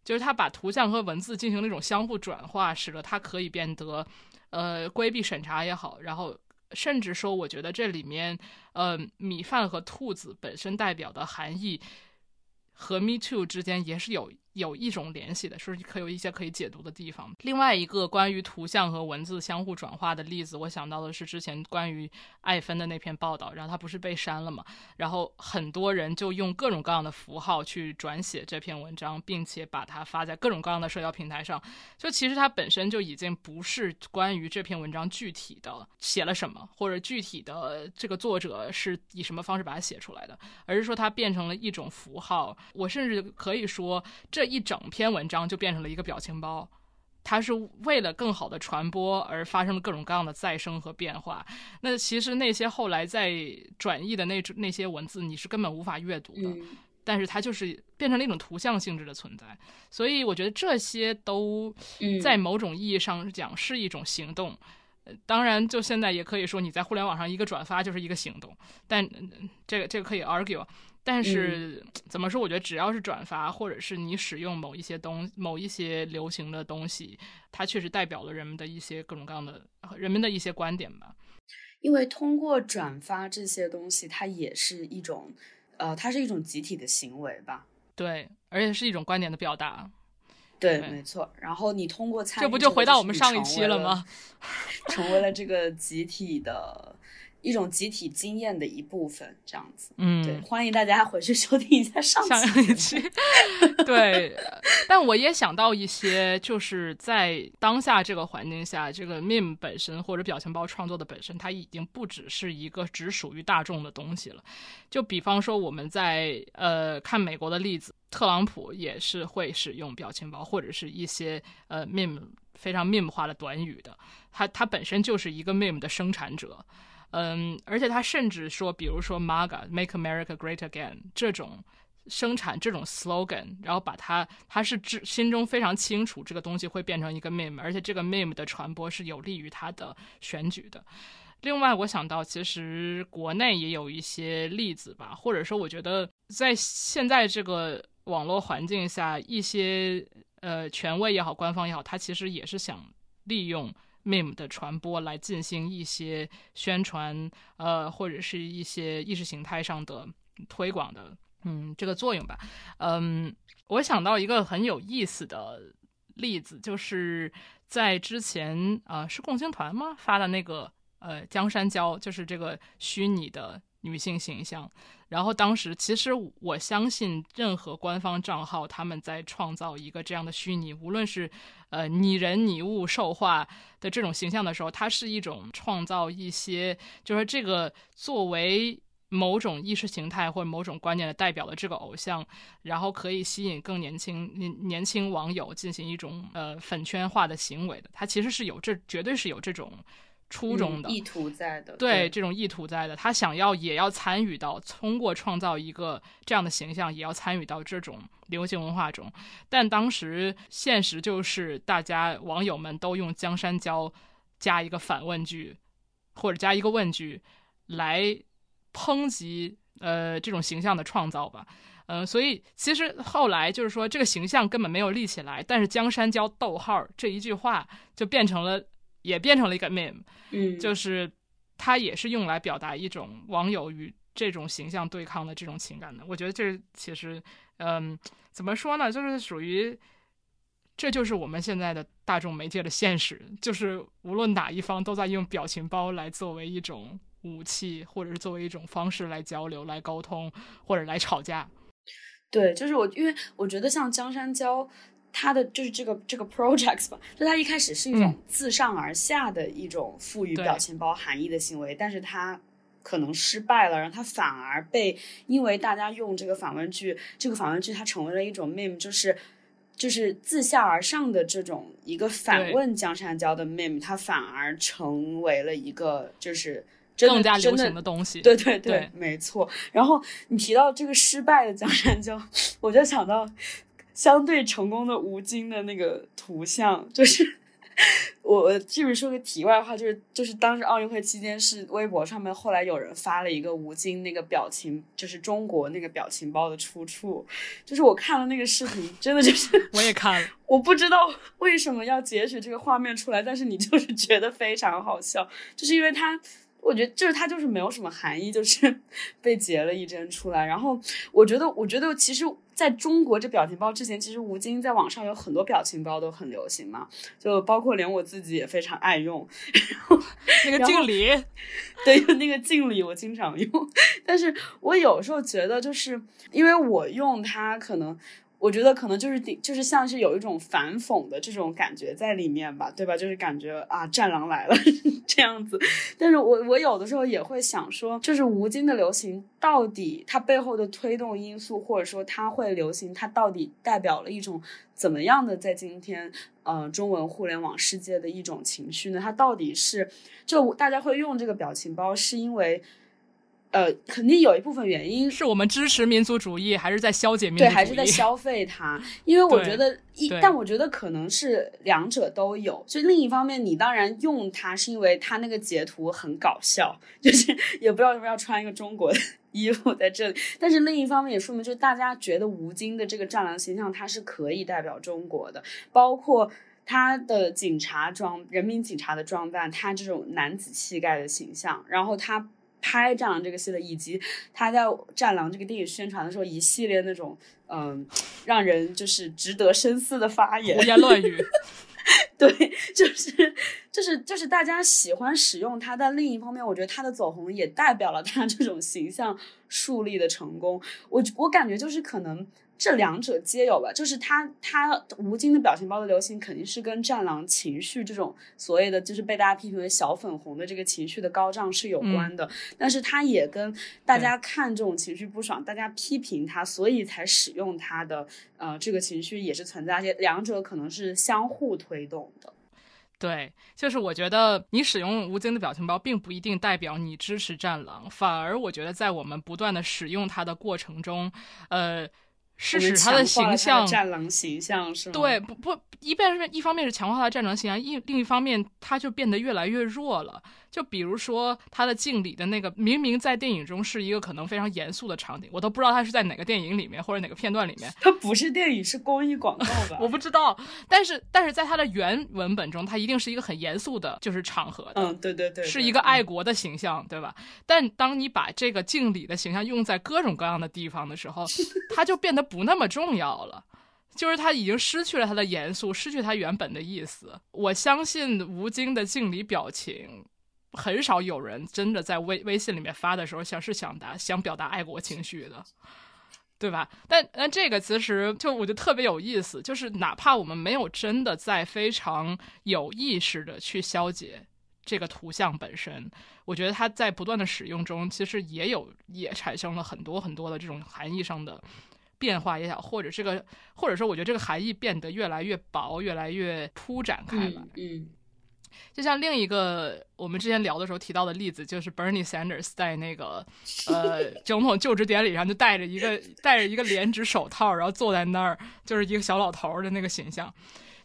就是它把图像和文字进行那种相互转化，使得它可以变得呃规避审查也好，然后。甚至说，我觉得这里面，呃，米饭和兔子本身代表的含义，和 Me Too 之间也是有有一种联系的，是可有一些可以解读的地方。另外一个关于图像和文字相互转化的例子，我想到的是之前关于艾芬的那篇报道，然后他不是被删了嘛，然后很多人就用各种各样的符号去转写这篇文章，并且把它发在各种各样的社交平台上。就其实它本身就已经不是关于这篇文章具体的写了什么，或者具体的这个作者是以什么方式把它写出来的，而是说它变成了一种符号。我甚至可以说，这一整篇文章就变成了一个表情包。它是为了更好的传播而发生了各种各样的再生和变化。那其实那些后来在转译的那那些文字，你是根本无法阅读的。嗯但是它就是变成了一种图像性质的存在，所以我觉得这些都嗯在某种意义上讲是一种行动。呃当然，就现在也可以说你在互联网上一个转发就是一个行动，但呃这个这个可以 argue。但是、怎么说？我觉得只要是转发，或者是你使用某一些东、某一些流行的东西，它确实代表了人们的一些各种各样的人们的一些观点吧。因为通过转发这些东西，它也是一种，呃，它是一种集体的行为吧。对，而且是一种观点的表达。对，对没错。然后你通过参与这不就回到我们上一期了吗？[LAUGHS] 成为了这个集体的一种集体经验的一部分，这样子。嗯，对，欢迎大家回去收听一下上上一期，对，但我也想到一些，就是在当下这个环境下，这个 meme 本身或者表情包创作的本身，它已经不只是一个只属于大众的东西了。就比方说，我们在呃看美国的例子，特朗普也是会使用表情包或者是一些呃 meme 非常 meme 化的短语的，他他本身就是一个 meme 的生产者。嗯，而且他甚至说，比如说 MAGA（Make America Great Again） 这种生产这种 slogan，然后把它，他是知心中非常清楚这个东西会变成一个 meme，而且这个 meme 的传播是有利于他的选举的。另外，我想到其实国内也有一些例子吧，或者说，我觉得在现在这个网络环境下，一些呃权威也好，官方也好，他其实也是想利用 meme 的传播来进行一些宣传，呃，或者是一些意识形态上的推广的嗯这个作用吧。嗯，我想到一个很有意思的例子，就是在之前啊、是共青团吗发的那个呃江山娇，就是这个虚拟的女性形象。然后当时其实我相信，任何官方账号他们在创造一个这样的虚拟，无论是呃拟人、拟物、兽化的这种形象的时候，它是一种创造一些，就是这个作为某种意识形态或者某种观念的代表的这个偶像，然后可以吸引更年轻年年轻网友进行一种呃粉圈化的行为的。它其实是有这绝对是有这种初衷的。嗯意图在的，对这种意图在的，他想要也要参与到，通过创造一个这样的形象，也要参与到这种流行文化中。但当时现实就是，大家网友们都用江山娇加一个反问句，或者加一个问句来抨击呃这种形象的创造吧。嗯、所以其实后来就是说，这个形象根本没有立起来，但是江山娇逗号这一句话就变成了，也变成了一个 meme。嗯，就是它也是用来表达一种网友与这种形象对抗的这种情感的。我觉得这其实，嗯，怎么说呢，就是属于，这就是我们现在的大众媒介的现实，就是无论哪一方都在用表情包来作为一种武器，或者是作为一种方式来交流、来沟通，或者来吵架。对，就是我，因为我觉得像江山娇，它的就是这个这个 projects 吧，就他一开始是一种嗯自上而下的一种赋予表情包含义的行为，但是他可能失败了，然后他反而被因为大家用这个反问句，这个反问句它成为了一种 meme，就是。就是自下而上的这种一个反问江山娇的 meme，它反而成为了一个就是真的更加流行的东西，对对对，对没错。然后你提到这个失败的江山娇，[LAUGHS] 我就想到相对成功的吴京的那个图像，就是 [LAUGHS] 我我这边说个题外话，就是就是当时奥运会期间是微博上面后来有人发了一个吴京那个表情，就是中国那个表情包的出处，就是我看了那个视频，真的就是 [LAUGHS] 我也看了。我不知道为什么要截取这个画面出来，但是你就是 [LAUGHS] 觉得非常好笑，就是因为他，我觉得就是它就是没有什么含义，就是被截了一帧出来。然后我觉得，我觉得其实在中国这表情包之前，其实吴京在网上有很多表情包都很流行嘛，就包括连我自己也非常爱用。然后 [LAUGHS] 那个敬礼，[LAUGHS] 对，那个敬礼我经常用，[LAUGHS] 但是我有时候觉得，就是因为我用它，可能我觉得可能就是顶，就是像是有一种反讽的这种感觉在里面吧，对吧？就是感觉啊，战狼来了 [LAUGHS] 这样子。但是我我有的时候也会想说，就是吴京的流行到底它背后的推动因素，或者说它会流行，它到底代表了一种怎么样的在今天呃中文互联网世界的一种情绪呢？它到底是就大家会用这个表情包，是因为呃肯定有一部分原因是我们支持民族主义，还是在消解民族主对，还是在消费它，因为我觉得一，但我觉得可能是两者都有。就另一方面，你当然用它是因为它那个截图很搞笑，就是也不知道为什么要穿一个中国的衣服在这里。但是另一方面也说明，就是大家觉得吴京的这个战狼形象，它是可以代表中国的，包括。他的警察装，人民警察的装扮，他这种男子气概的形象，然后他拍《战狼》这个系列，以及他在《战狼》这个电影宣传的时候，一系列那种嗯，让人就是值得深思的发言胡，言乱语。[LAUGHS] 对，就是就是就是大家喜欢使用他，但另一方面，我觉得他的走红也代表了他这种形象树立的成功。我我感觉就是可能这两者皆有吧，就是他他吴京的表情包的流行肯定是跟战狼情绪这种所谓的就是被大家批评为小粉红的这个情绪的高涨是有关的，但是它也跟大家看这种情绪不爽，大家批评他，所以才使用他的呃这个情绪也是存在，而且两者可能是相互推动的。对，就是我觉得你使用吴京的表情包，并不一定代表你支持战狼，反而我觉得在我们不断的使用它的过程中，呃，是使他的形象战狼形象是吗？对，不不，一边是一方面是强化他的战狼形象，一另一方面他就变得越来越弱了。就比如说他的敬礼的那个，明明在电影中是一个可能非常严肃的场景，我都不知道他是在哪个电影里面或者哪个片段里面，它不是电影，是公益广告吧？[LAUGHS] 我不知道。但是但是在他的原文本中，他一定是一个很严肃的，就是场合的。嗯，对对对，是一个爱国的形象，对吧？但当你把这个敬礼的形象用在各种各样的地方的时候，[LAUGHS] 它就变得不那么重要了。就是他已经失去了他的严肃，失去他原本的意思。我相信吴京的敬礼表情，很少有人真的在微微信里面发的时候想是想达想表达爱国情绪的。对吧？但但这个其实就我觉得特别有意思，就是哪怕我们没有真的在非常有意识的去消解这个图像本身，我觉得它在不断的使用中，其实也有也产生了很多很多的这种含义上的变化也好，或者这个或者说我觉得这个含义变得越来越薄，越来越铺展开来。嗯嗯就像另一个我们之前聊的时候提到的例子，就是 Bernie Sanders 在那个呃 [LAUGHS] 总统就职典礼上就戴着一个戴着一个连指手套，然后坐在那儿，就是一个小老头儿的那个形象。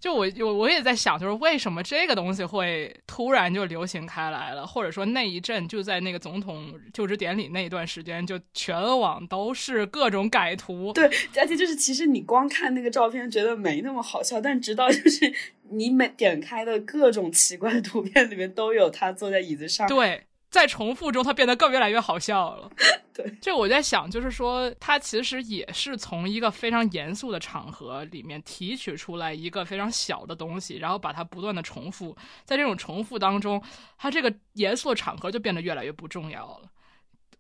就我我我也在想，就是为什么这个东西会突然就流行开来了，或者说那一阵就在那个总统就职典礼那一段时间，就全网都是各种改图。对，而且就是其实你光看那个照片觉得没那么好笑，但直到就是你每点开的各种奇怪的图片里面都有他坐在椅子上，对，在重复中，它变得更越来越好笑了。[LAUGHS] 对，这我在想，就是说，它其实也是从一个非常严肃的场合里面提取出来一个非常小的东西，然后把它不断的重复，在这种重复当中，它这个严肃的场合就变得越来越不重要了。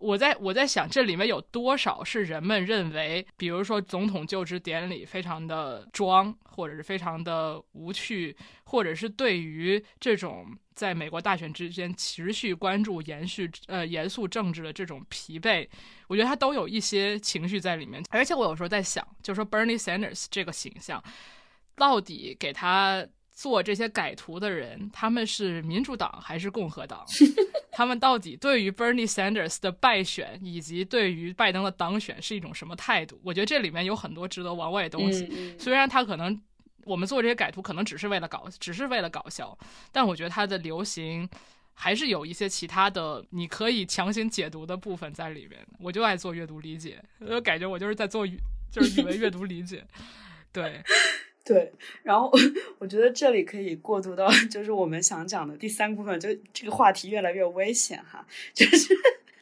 我在我在想，这里面有多少是人们认为，比如说总统就职典礼非常的装，或者是非常的无趣，或者是对于这种在美国大选之间持续关注、延续呃严肃政治的这种疲惫，我觉得他都有一些情绪在里面。而且我有时候在想，就是说 Bernie Sanders 这个形象，到底给他做这些改图的人，他们是民主党还是共和党？[LAUGHS] 他们到底对于 Bernie Sanders 的败选以及对于拜登的当选是一种什么态度？我觉得这里面有很多值得玩味的东西。[LAUGHS] 虽然他可能我们做这些改图可能只是为了搞，只是为了搞笑，但我觉得它的流行还是有一些其他的你可以强行解读的部分在里面。我就爱做阅读理解，我感觉我就是在做语，就是语文阅读理解。[LAUGHS] 对，对，然后 [LAUGHS] 我觉得这里可以过渡到就是我们想讲的第三部分，就这个话题越来越危险哈，就是。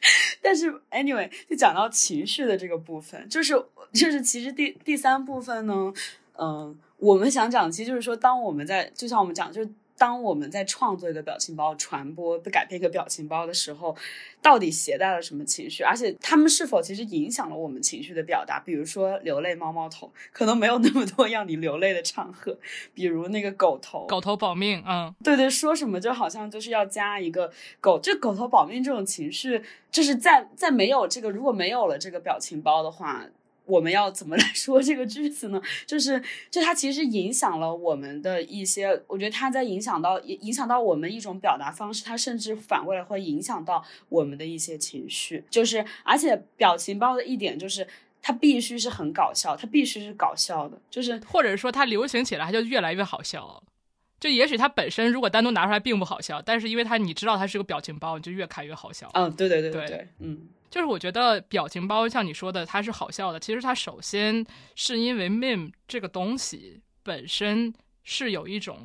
[LAUGHS] 但是，anyway，就讲到情绪的这个部分，就是就是其实第第三部分呢，嗯、我们想讲，其实就是说，当我们在就像我们讲，就是当我们在创作一个表情包、传播、改变一个表情包的时候，到底携带了什么情绪，而且他们是否其实影响了我们情绪的表达？比如说流泪猫猫头，可能没有那么多让你流泪的场合，比如那个狗头，狗头保命，嗯，对对，说什么就好像就是要加一个狗，这狗头保命这种情绪，就是在在没有这个如果没有了这个表情包的话。我们要怎么来 [LAUGHS] 说这个句子呢？就是，就它其实影响了我们的一些，我觉得它在影响到影响到我们一种表达方式，它甚至反过来会影响到我们的一些情绪。就是，而且表情包的一点就是，它必须是很搞笑，它必须是搞笑的，就是或者说它流行起来，它就越来越好笑了。就也许它本身如果单独拿出来并不好笑，但是因为它你知道它是个表情包，你就越看越好笑。嗯，对对对对对，嗯。就是我觉得表情包像你说的，它是好笑的。其实它首先是因为 meme 这个东西本身是有一种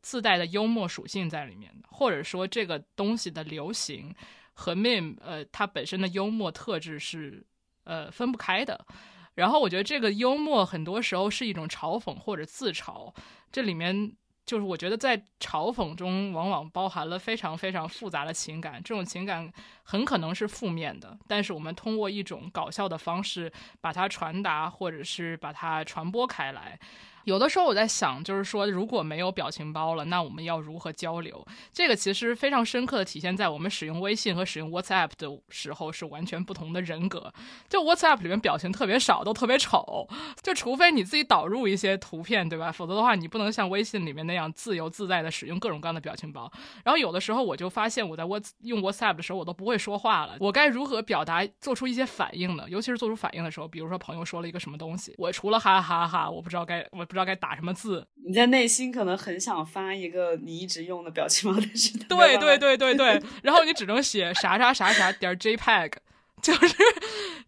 自带的幽默属性在里面的，或者说这个东西的流行和 meme 呃它本身的幽默特质是呃分不开的。然后我觉得这个幽默很多时候是一种嘲讽或者自嘲，这里面就是我觉得在嘲讽中往往包含了非常非常复杂的情感，这种情感很可能是负面的，但是我们通过一种搞笑的方式把它传达，或者是把它传播开来。有的时候我在想，就是说，如果没有表情包了，那我们要如何交流？这个其实非常深刻的体现在我们使用微信和使用 WhatsApp 的时候是完全不同的人格。就 WhatsApp 里面表情特别少，都特别丑，就除非你自己导入一些图片，对吧？否则的话，你不能像微信里面那样自由自在的使用各种各样的表情包。然后有的时候我就发现，我在 Whats 用 WhatsApp 的时候，我都不会说话了。我该如何表达，做出一些反应呢？尤其是做出反应的时候，比如说朋友说了一个什么东西，我除了哈哈哈，我不知道该，我不知道知道该打什么字。你在内心可能很想发一个你一直用的表情包，但是对对对对对，然后你只能写啥啥啥啥点 JPEG，就是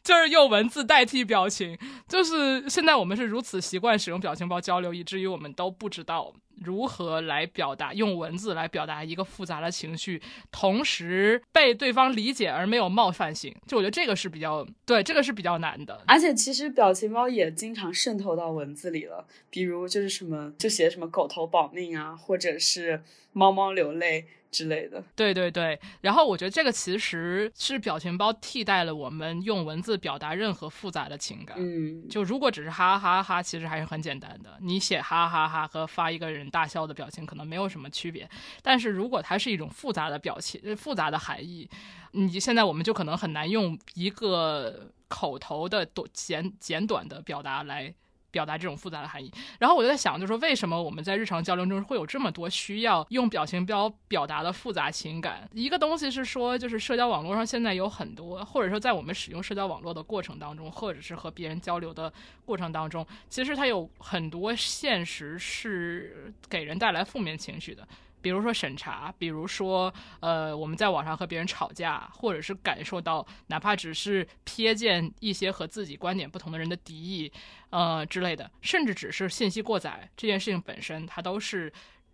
就是用文字代替表情。就是现在我们是如此习惯使用表情包交流，以至于我们都不知道如何来表达，用文字来表达一个复杂的情绪，同时被对方理解而没有冒犯性。就我觉得这个是比较对，这个是比较难的。而且其实表情包也经常渗透到文字里了，比如就是什么就写什么狗头保命啊，或者是猫猫流泪之类的。对对对，然后我觉得这个其实是表情包替代了我们用文字表达任何复杂的情感。嗯，就如果只是哈哈哈，其实还是很简单的。你写哈哈哈和发一个人大笑的表情可能没有什么区别，但是如果它是一种复杂的表情、复杂的含义，你现在我们就可能很难用一个口头的短简简短的表达来。表达这种复杂的含义，然后我就在想，就是说为什么我们在日常交流中会有这么多需要用表情包表达的复杂情感？一个东西是说，就是社交网络上现在有很多，或者说在我们使用社交网络的过程当中，或者是和别人交流的过程当中，其实它有很多现实是给人带来负面情绪的。比如说审查，比如说呃，我们在网上和别人吵架，或者是感受到哪怕只是瞥见一些和自己观点不同的人的敌意，呃之类的，甚至只是信息过载这件事情本身，它都是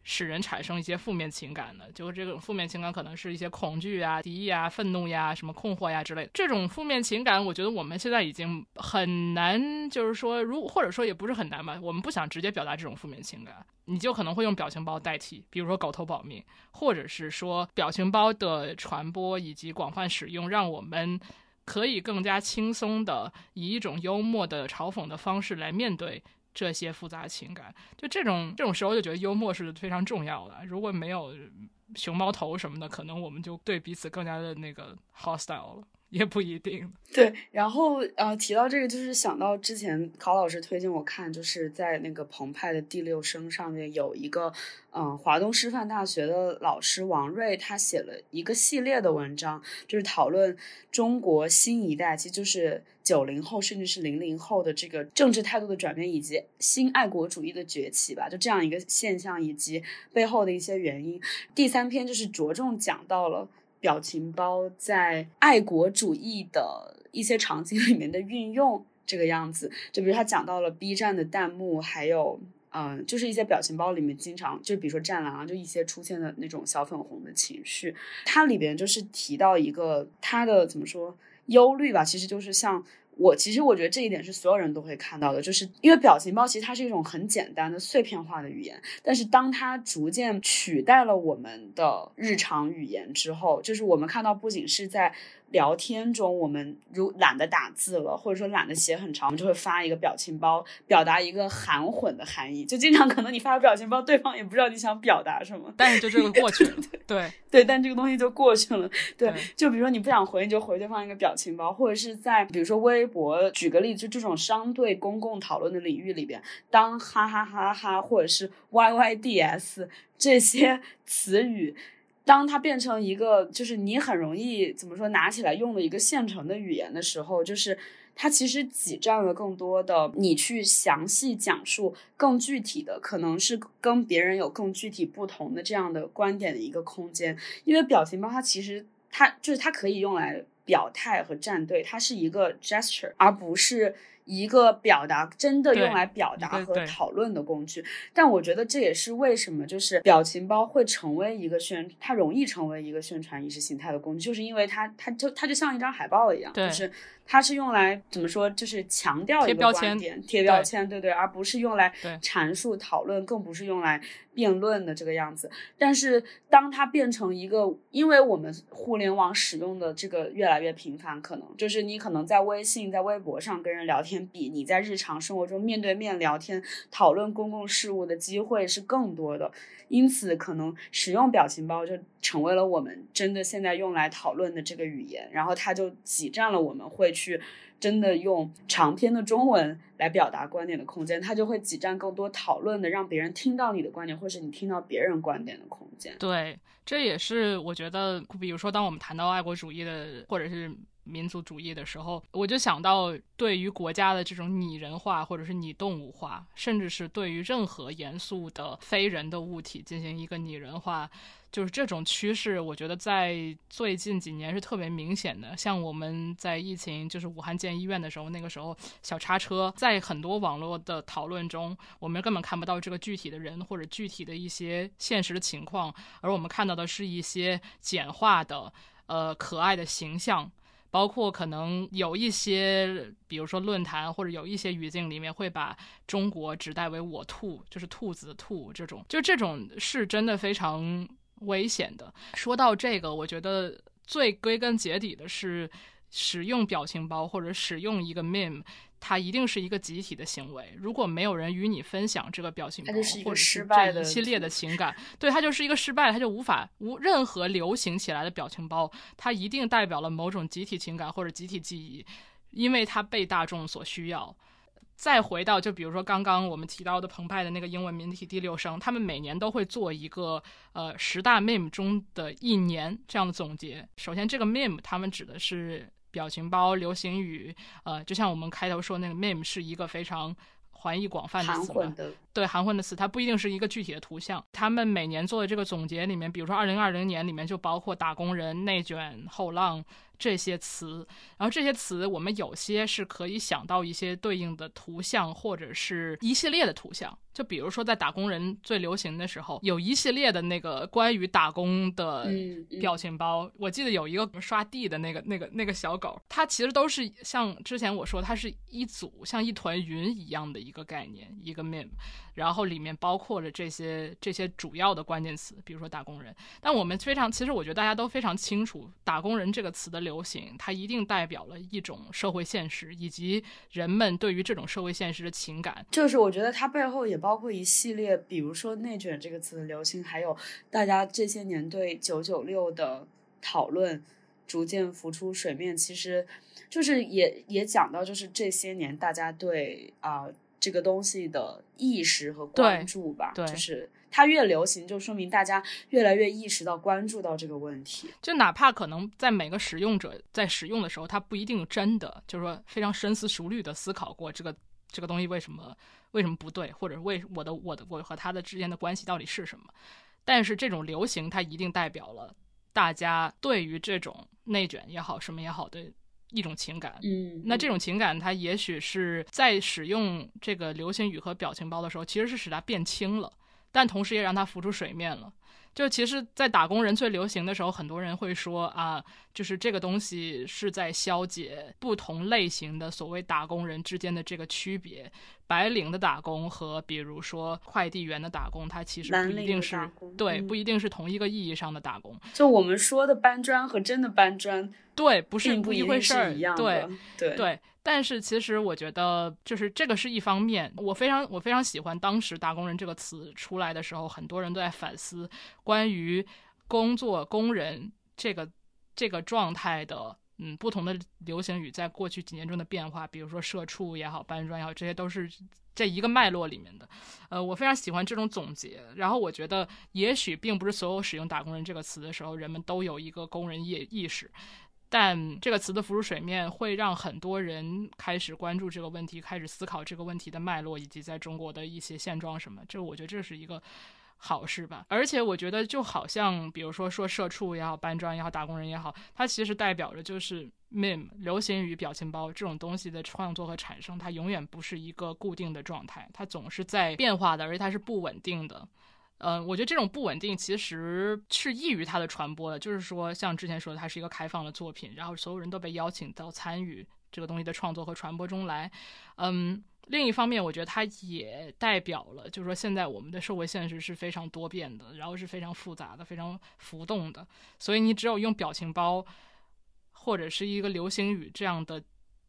使人产生一些负面情感的。就是这种负面情感可能是一些恐惧啊、敌意啊、愤怒呀、什么困惑呀之类的。这种负面情感，我觉得我们现在已经很难，就是说，如或者说也不是很难吧，我们不想直接表达这种负面情感。你就可能会用表情包代替，比如说狗头保命，或者是说表情包的传播以及广泛使用，让我们可以更加轻松的以一种幽默的嘲讽的方式来面对这些复杂情感。就这种这种时候，就觉得幽默是非常重要的。如果没有熊猫头什么的，可能我们就对彼此更加的那个 hostile 了，也不一定。[LAUGHS] 对，然后呃，提到这个，就是想到之前考老师推荐我看，就是在那个澎湃的第六声上面有一个，嗯、华东师范大学的老师王瑞，他写了一个系列的文章，就是讨论中国新一代，其实就是九零后甚至是零零后的这个政治态度的转变，以及新爱国主义的崛起吧，就这样一个现象以及背后的一些原因。第三篇就是着重讲到了。表情包在爱国主义的一些场景里面的运用，这个样子。就比如他讲到了 B 站的弹幕，还有嗯、就是一些表情包里面经常就比如说战狼啊，就一些出现的那种小粉红的情绪。它里边就是提到一个他的怎么说忧虑吧，其实就是像。我其实我觉得这一点是所有人都会看到的，就是因为表情包其实它是一种很简单的碎片化的语言，但是当它逐渐取代了我们的日常语言之后，就是我们看到不仅是在聊天中，我们如懒得打字了，或者说懒得写很长，我们就会发一个表情包，表达一个含混的含义。就经常可能你发个表情包，对方也不知道你想表达什么，但是就这个过去了，对对，但这个东西就过去了。对，对就比如说你不想回，你就回对方一个表情包，或者是在比如说微博，举个例子，就这种相对公共讨论的领域里边，当哈哈哈哈或者是 yyds 这些词语。当它变成一个，就是你很容易怎么说拿起来用的一个现成的语言的时候，就是它其实挤占了更多的你去详细讲述更具体的，可能是跟别人有更具体不同的这样的观点的一个空间。因为表情包它其实它就是它可以用来表态和站队，它是一个 gesture，而不是一个表达真的用来表达和讨论的工具。但我觉得这也是为什么就是表情包会成为一个宣，它容易成为一个宣传意识形态的工具，就是因为它它就它就像一张海报一样，就是它是用来怎么说，就是强调一个标签观点、贴标签，对对，而不是用来阐述、讨论，更不是用来辩论的这个样子。但是当它变成一个，因为我们互联网使用的这个越来越频繁，可能就是你可能在微信、在微博上跟人聊比你在日常生活中面对面聊天、讨论公共事务的机会是更多的。因此，可能使用表情包就成为了我们真的现在用来讨论的这个语言，然后它就挤占了我们会去真的用长篇的中文来表达观点的空间，它就会挤占更多讨论的，让别人听到你的观点，或是你听到别人观点的空间。对，这也是我觉得，比如说当我们谈到爱国主义的或者是民族主义的时候，我就想到对于国家的这种拟人化或者是拟动物化，甚至是对于任何严肃的非人的物体进行一个拟人化。就是这种趋势，我觉得在最近几年是特别明显的。像我们在疫情，就是武汉建医院的时候，那个时候小叉车，在很多网络的讨论中，我们根本看不到这个具体的人或者具体的一些现实的情况，而我们看到的是一些简化的、呃可爱的形象。包括可能有一些，比如说论坛或者有一些语境里面会把中国指代为我兔，就是兔子的兔这种，就这种是真的非常危险的。说到这个，我觉得最归根结底的是使用表情包或者使用一个 meme，它一定是一个集体的行为。如果没有人与你分享这个表情包，它就是一个或者是失败的这一系列的情感，对，它就是一个失败，它就无法无任何流行起来的表情包，它一定代表了某种集体情感或者集体记忆，因为它被大众所需要。再回到，就比如说刚刚我们提到的澎湃的那个英文名体第六声，他们每年都会做一个呃十大 meme 中的一年这样的总结。首先，这个 meme 他们指的是表情包、流行语，呃，就像我们开头说那个 meme 是一个非常含义广泛的词嘛混的，对含混的词，它不一定是一个具体的图像。他们每年做的这个总结里面，比如说二零二零年里面就包括打工人、内卷、后浪这些词，然后这些词我们有些是可以想到一些对应的图像或者是一系列的图像。就比如说在打工人最流行的时候，有一系列的那个关于打工的表情包。我记得有一个刷地的那个那个那个小狗，它其实都是像之前我说，它是一组像一团云一样的一个概念，一个 meme。然后里面包括了这些这些主要的关键词，比如说打工人。但我们非常，其实我觉得大家都非常清楚，打工人这个词的流行，它一定代表了一种社会现实，以及人们对于这种社会现实的情感。就是我觉得它背后也包括一系列，比如说“内卷”这个词的流行，还有大家这些年对“九九六”的讨论逐渐浮出水面。其实，就是也也讲到，就是这些年大家对啊、这个东西的意识和关注吧，对就是它越流行，就说明大家越来越意识到、关注到这个问题。就哪怕可能在每个使用者在使用的时候，他不一定真的就是说非常深思熟虑的思考过这个这个东西为什么为什么不对，或者为我的我的我和他的之间的关系到底是什么。但是这种流行，它一定代表了大家对于这种内卷也好，什么也好的一种情感。嗯，那这种情感，它也许是在使用这个流行语和表情包的时候，其实是使它变轻了，但同时也让它浮出水面了。就其实，在打工人最流行的时候，很多人会说啊，就是这个东西是在消解不同类型的所谓打工人之间的这个区别。白领的打工和比如说快递员的打工，它其实不一定是对，嗯不一定是同一个意义上的打工。就我们说的搬砖和真的搬砖对，不是不一回事儿。对的，对对，但是其实我觉得，就是这个是一方面，我非常我非常喜欢当时“打工人”这个词出来的时候，很多人都在反思关于工作工人这个这个状态的。嗯，不同的流行语在过去几年中的变化，比如说社畜也好，搬砖也好，这些都是这一个脉络里面的。呃，我非常喜欢这种总结。然后我觉得，也许并不是所有使用“打工人”这个词的时候，人们都有一个工人意意识。但这个词的浮出水面，会让很多人开始关注这个问题，开始思考这个问题的脉络，以及在中国的一些现状什么。这我觉得这是一个好事吧。而且我觉得，就好像比如说说社畜也好，搬砖也好，打工人也好，它其实代表着就是 meme 流行语、表情包这种东西的创作和产生，它永远不是一个固定的状态，它总是在变化的，而且它是不稳定的。嗯、我觉得这种不稳定其实是易于它的传播的，就是说，像之前说的，它是一个开放的作品，然后所有人都被邀请到参与这个东西的创作和传播中来。嗯，另一方面，我觉得它也代表了，就是说，现在我们的社会现实是非常多变的，然后是非常复杂的、非常浮动的，所以你只有用表情包或者是一个流行语这样的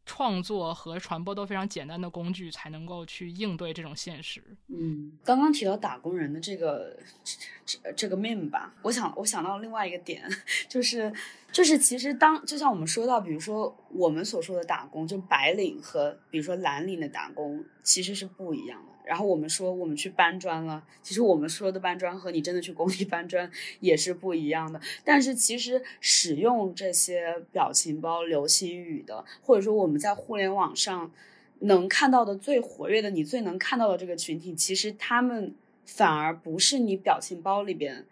创作和传播都非常简单的工具，才能够去应对这种现实。嗯，刚刚提到打工人的这个这这这个命吧，我想我想到另外一个点，[LAUGHS] 就是就是其实当就像我们说到，比如说我们所说的打工，就白领和比如说蓝领的打工其实是不一样的。然后我们说我们去搬砖了，其实我们说的搬砖和你真的去工地搬砖也是不一样的。但是其实使用这些表情包、流行语的，或者说我们在互联网上能看到的最活跃的、你最能看到的这个群体，其实他们反而不是你表情包里边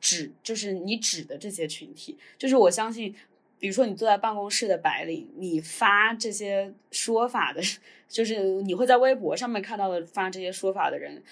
指，就是你指的这些群体。就是我相信，比如说你坐在办公室的白领，你发这些说法的，就是你会在微博上面看到的发这些说法的人。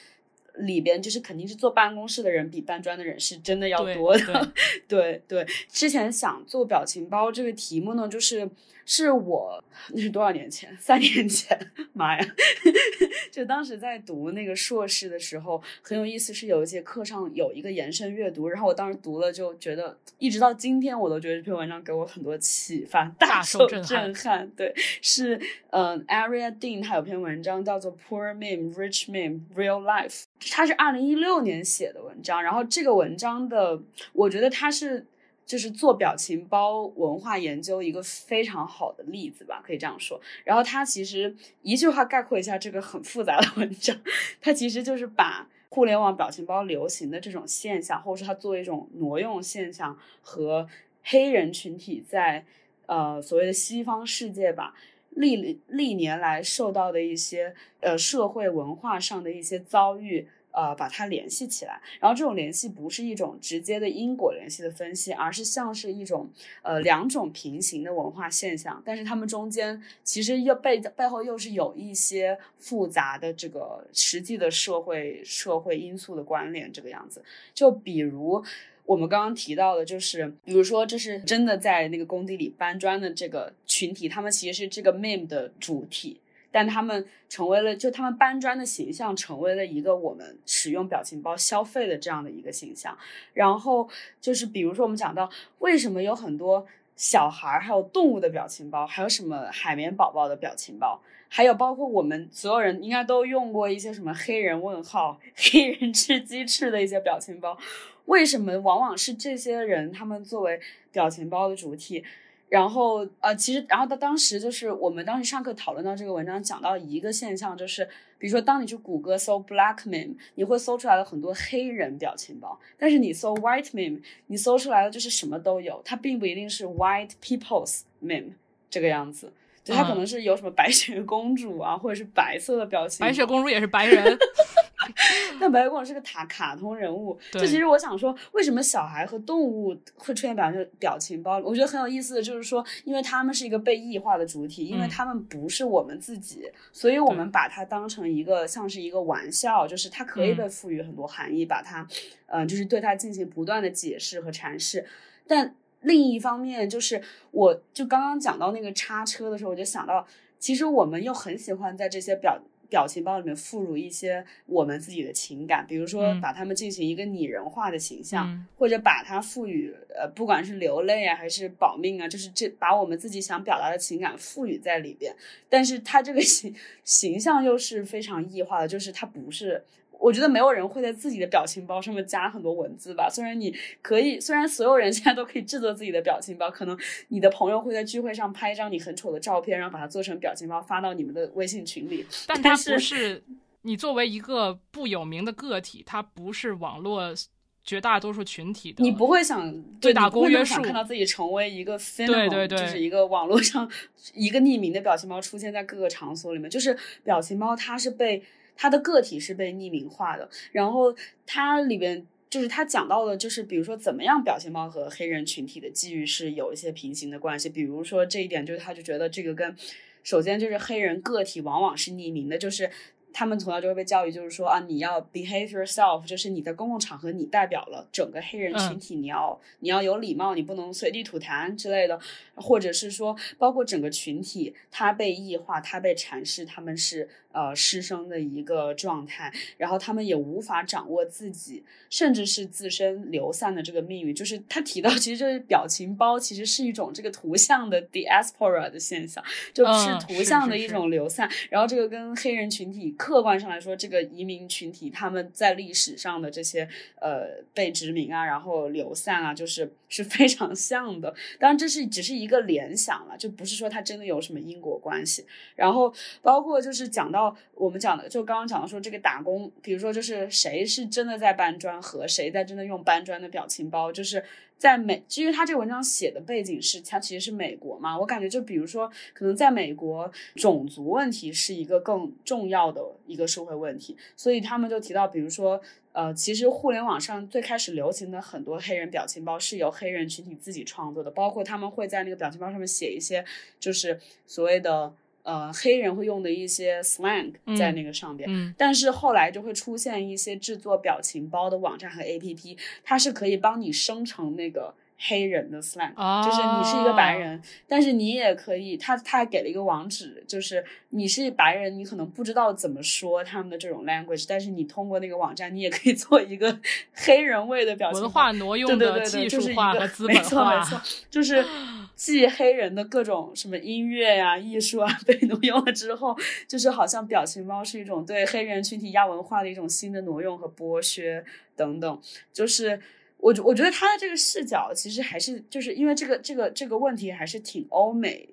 里边就是肯定是坐办公室的人比搬砖的人是真的要多的，[LAUGHS] 对对。之前想做表情包这个题目呢，就是是我那是多少年前？三年前，妈呀！[LAUGHS] 就当时在读那个硕士的时候，很有意思，是有一节课上有一个延伸阅读，然后我当时读了就觉得，一直到今天我都觉得这篇文章给我很多启发，大受受震撼震撼。对，是嗯、a r i a Dean 他有篇文章叫做《Poor Meme, Rich Meme, Real Life》，他是二零一六年写的文章，然后这个文章的，我觉得他是。就是做表情包文化研究一个非常好的例子吧，可以这样说。然后他其实一句话概括一下这个很复杂的文章，他其实就是把互联网表情包流行的这种现象，或者说它作为一种挪用现象和黑人群体在呃所谓的西方世界吧，历历年来受到的一些呃社会文化上的一些遭遇。呃，把它联系起来，然后这种联系不是一种直接的因果联系的分析，而是像是一种呃两种平行的文化现象，但是它们中间其实又背背后又是有一些复杂的这个实际的社会社会因素的关联，这个样子。就比如我们刚刚提到的，就是比如说这是真的在那个工地里搬砖的这个群体，他们其实是这个 meme 的主体。但他们成为了，就他们搬砖的形象成为了一个我们使用表情包消费的这样的一个形象。然后就是比如说我们讲到为什么有很多小孩儿还有动物的表情包，还有什么海绵宝宝的表情包，还有包括我们所有人应该都用过一些什么黑人问号、[LAUGHS] 黑人吃鸡翅的一些表情包。为什么往往是这些人他们作为表情包的主体？然后呃，其实然后他当时就是我们当时上课讨论到这个文章，讲到一个现象，就是比如说当你去谷歌搜 black meme，你会搜出来了很多黑人表情包，但是你搜 white meme，你搜出来的就是什么都有，它并不一定是 white people's meme 这个样子。就它可嗯能是有什么白雪公主啊，或者是白色的表情，白雪公主也是白人，[LAUGHS] [LAUGHS] 但白雪公主是个卡卡通人物，就其实我想说，为什么小孩和动物会出现表情表情包？我觉得很有意思的就是说，因为他们是一个被异化的主体，因为嗯他们不是我们自己，所以我们把它当成一个像是一个玩笑，就是它可以嗯被赋予很多含义，把它，嗯、就是对它进行不断的解释和阐释，但。另一方面，就是我就刚刚讲到那个叉车的时候，我就想到，其实我们又很喜欢在这些表表情包里面附入一些我们自己的情感，比如说嗯把它们进行一个拟人化的形象，嗯或者把它赋予呃，不管是流泪啊，还是保命啊，就是这把我们自己想表达的情感赋予在里边。但是它这个形形象又是非常异化的，就是它不是。我觉得没有人会在自己的表情包上面加很多文字吧。虽然你可以，虽然所有人 [LAUGHS] 现在都可以制作自己的表情包，可能你的朋友会在聚会上拍一张你很丑的照片，然后把它做成表情包发到你们的微信群里。但它不是你作为一个不有名的个体，它不是网络绝大多数群体的。你不会想对你不会公约数看到自己成为一个 phenomenon，对对对就是一个网络上 [LAUGHS] 一个匿名的表情包出现在各个场所里面。就是表情包，它是被它的个体是被匿名化的，然后它里边。就是他讲到的，就是比如说怎么样表情包和黑人群体的际遇是有一些平行的关系。比如说这一点，就是他就觉得这个跟，首先就是黑人个体往往是匿名的，就是他们从小就会被教育，就是说啊，你要 behave yourself，就是你在公共场合你代表了整个黑人群体，你要你要有礼貌，你不能随地吐痰之类的，或者是说包括整个群体，他被异化，他被阐释他们是呃师生的一个状态，然后他们也无法掌握自己，甚至是自身流散的这个命运。就是他提到，其实这个表情包其实是一种这个图像的 diaspora 的现象，就是嗯图像的一是是是种流散。然后这个跟黑人群体客观上来说，这个移民群体他们在历史上的这些呃被殖民啊，然后流散啊，就是是非常像的。当然，这是只是一个联想了，就不是说它真的有什么因果关系。然后包括就是讲到我们讲的，就刚刚讲的说这个打工，比如说就是谁是真的在搬砖和谁在真的用搬砖的表情包，就是在美，因为他这个文章写的背景是它其实是美国嘛，我感觉就比如说可能在美国种族问题是一个更重要的一个社会问题，所以他们就提到，比如说。呃，其实互联网上最开始流行的很多黑人表情包是由黑人群体自己创作的，包括他们会在那个表情包上面写一些，就是所谓的呃黑人会用的一些 slang 在那个上边。嗯但是后来就会出现一些制作表情包的网站和 APP，它是可以帮你生成那个黑人的 slang，、哦就是你是一个白人，但是你也可以，他他还给了一个网址，就是你是白人，你可能不知道怎么说他们的这种 language，但是你通过那个网站，你也可以做一个黑人味的表情文化挪用的对对对对，技术就是一个化和资本没错没错，就是 [LAUGHS] 继黑人的各种什么音乐呀、艺术啊被挪用了之后，就是好像表情包是一种对黑人群体亚文化的一种新的挪用和剥削等等，就是。我觉我觉得他的这个视角其实还是就是因为这个这个这个问题还是挺欧美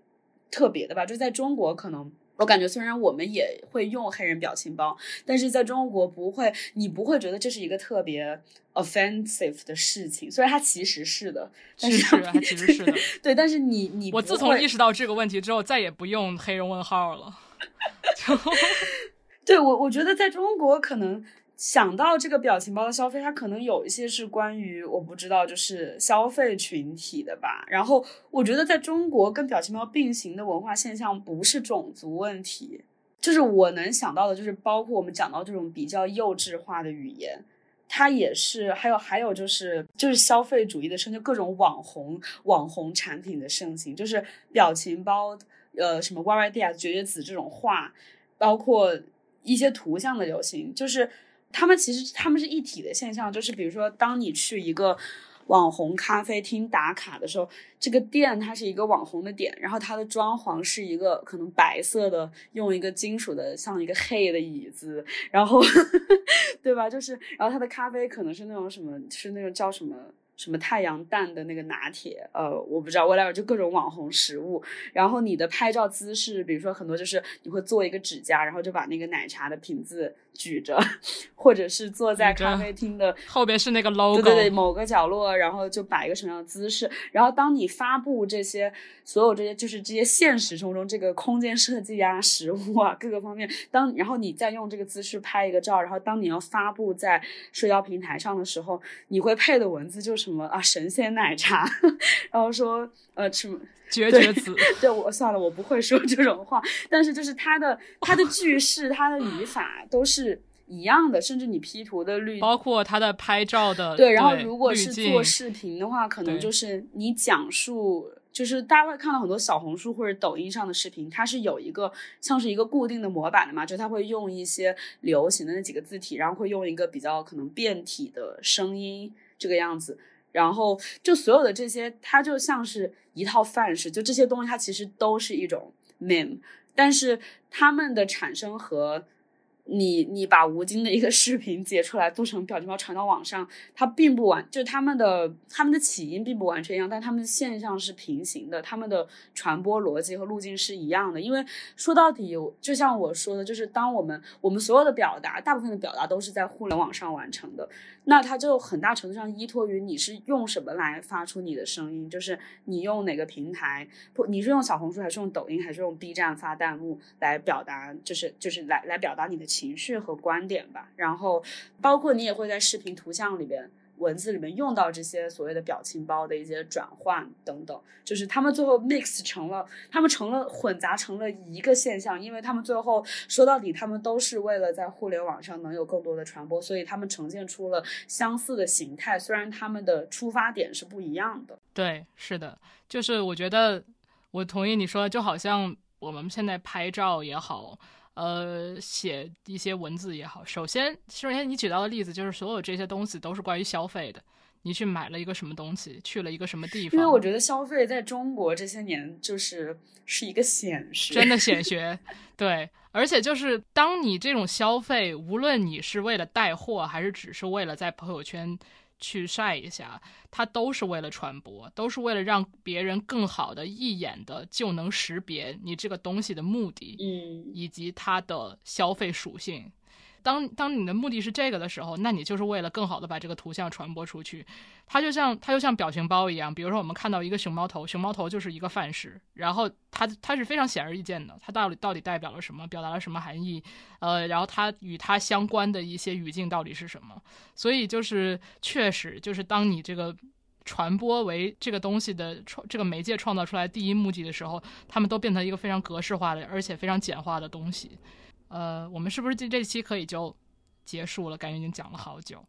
特别的吧，就在中国可能。我感觉虽然我们也会用黑人表情包，但是在中国不会，你不会觉得这是一个特别 offensive 的事情。虽然它其实是的，但是它其实是的 [LAUGHS] 对，但是你你我自从意识到这个问题之后，再也不用黑人问号了。[LAUGHS] 就对我，我觉得在中国可能想到这个表情包的消费，它可能有一些是关于我不知道，就是消费群体的吧。然后我觉得在中国跟表情包并行的文化现象不是种族问题，就是我能想到的，就是包括我们讲到这种比较幼稚化的语言。它也是，还有还有就是就是消费主义的盛，就各种网红网红产品的盛行，就是表情包，呃，什么 YYD 啊、绝绝子这种话，包括一些图像的流行，就是他们其实他们是一体的现象。就是比如说，当你去一个网红咖啡厅打卡的时候，这个店它是一个网红的点，然后它的装潢是一个可能白色的，用一个金属的像一个黑的椅子，然后 [LAUGHS] 对吧？就是然后它的咖啡可能是那种什么，是那种叫什么。什么太阳蛋的那个拿铁，呃，我不知道，whatever，就各种网红食物。然后你的拍照姿势，比如说很多就是你会做一个指甲，然后就把那个奶茶的瓶子举着，或者是坐在咖啡厅的后边是那个 logo，对对对，某个角落，然后就摆一个什么样的姿势。然后当你发布这些所有这些，就是这些现实生活中这个空间设计啊、食物啊各个方面，当然后你再用这个姿势拍一个照，然后当你要发布在社交平台上的时候，你会配的文字就什么啊神仙奶茶，[LAUGHS] 然后说呃什么。对绝绝子。对我算了，我不会说这种话，但是就是它的它的句式、它的语法都是一样的，甚至你 P 图的滤包括它的拍照的对，然后如果是做视频的话，可能就是你讲述，就是大家会看到很多小红书或者抖音上的视频，它是有一个像是一个固定的模板的嘛，就它会用一些流行的那几个字体，然后会用一个比较可能变体的声音这个样子。然后就所有的这些，它就像是一套范式，就这些东西它其实都是一种 meme，但是它们的产生和你你把吴京的一个视频截出来做成表情包传到网上，它并不完，就他们的他们的起因并不完全一样，但他们的现象是平行的，他们的传播逻辑和路径是一样的。因为说到底，就像我说的，就是当我们我们所有的表达，大部分的表达都是在互联网上完成的，那它就很大程度上依托于你是用什么来发出你的声音，就是你用哪个平台，不，你是用小红书还是用抖音还是用 B 站发弹幕来表达，就是就是来来表达你的情情绪和观点吧。然后包括你也会在视频、图像里边。文字里面用到这些所谓的表情包的一些转换等等，就是他们最后 mix 成了，他们成了混杂成了一个现象，因为他们最后说到底，他们都是为了在互联网上能有更多的传播，所以他们呈现出了相似的形态，虽然他们的出发点是不一样的。对，是的，就是我觉得我同意你说，就好像我们现在拍照也好，呃，写一些文字也好，首先，首先你举到的例子就是所有这些东西都是关于消费的，你去买了一个什么东西，去了一个什么地方。因为我。觉得消费在中国这些年就是是一个显学，真的显学，[LAUGHS] 对，而且就是当你这种消费，无论你是为了带货，还是只是为了在朋友圈去晒一下，它都是为了传播，都是为了让别人更好的一眼的就能识别你这个东西的目的，嗯，以及它的消费属性。当当你的目的是这个的时候，那你就是为了更好的把这个图像传播出去。它就像它就像表情包一样，比如说我们看到一个熊猫头，熊猫头就是一个范式，然后它它是非常显而易见的，它到底到底代表了什么，表达了什么含义，呃，然后它与它相关的一些语境到底是什么。所以就是确实就是当你这个。传播为这个东西的创这个媒介创造出来第一目的的时候，他们都变成一个非常格式化的，而且非常简化的东西。呃，我们是不是这这期可以就结束了？感觉已经讲了好久。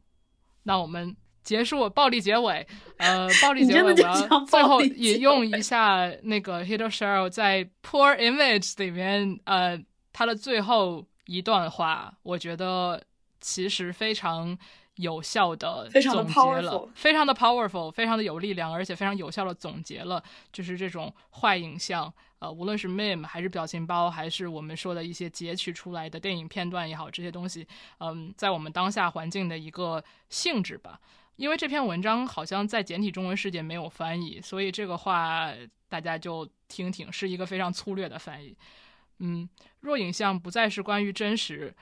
那我们结束暴力结尾。呃，[LAUGHS] 暴力结尾我你真的就要最后引用一下那个 Hito Sheryl 在 Poor Image 里面，呃，他的最后一段话，我觉得其实非常。有效的总结了，非常的 powerful，非常的有力量，而且非常有效的总结了，就是这种坏影像，呃，无论是 meme 还是表情包，还是我们说的一些截取出来的电影片段也好，这些东西，嗯，在我们当下环境的一个性质吧。因为这篇文章好像在简体中文世界没有翻译，所以这个话大家就听听，是一个非常粗略的翻译。嗯，若影像不再是关于真实。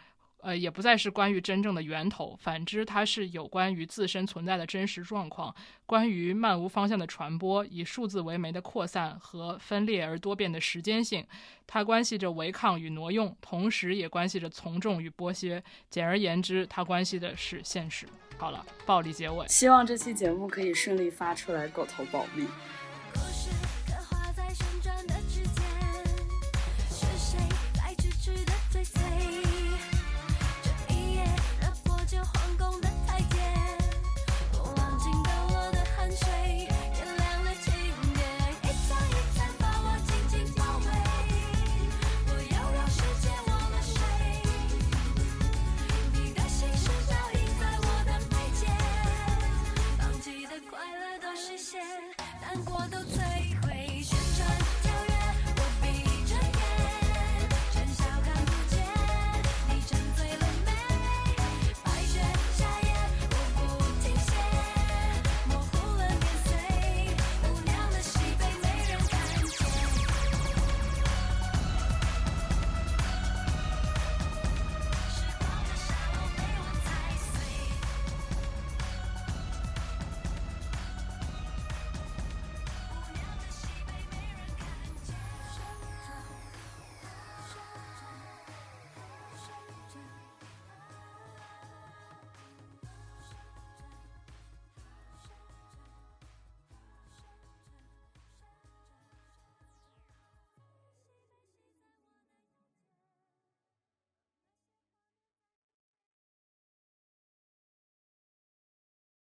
呃，也不再是关于真正的源头，反之，它是有关于自身存在的真实状况，关于漫无方向的传播，以数字为媒的扩散和分裂而多变的时间性，它关系着违抗与挪用，同时也关系着从众与剥削。简而言之，它关系的是现实。好了，暴力结尾。希望这期节目可以顺利发出来，狗头保命。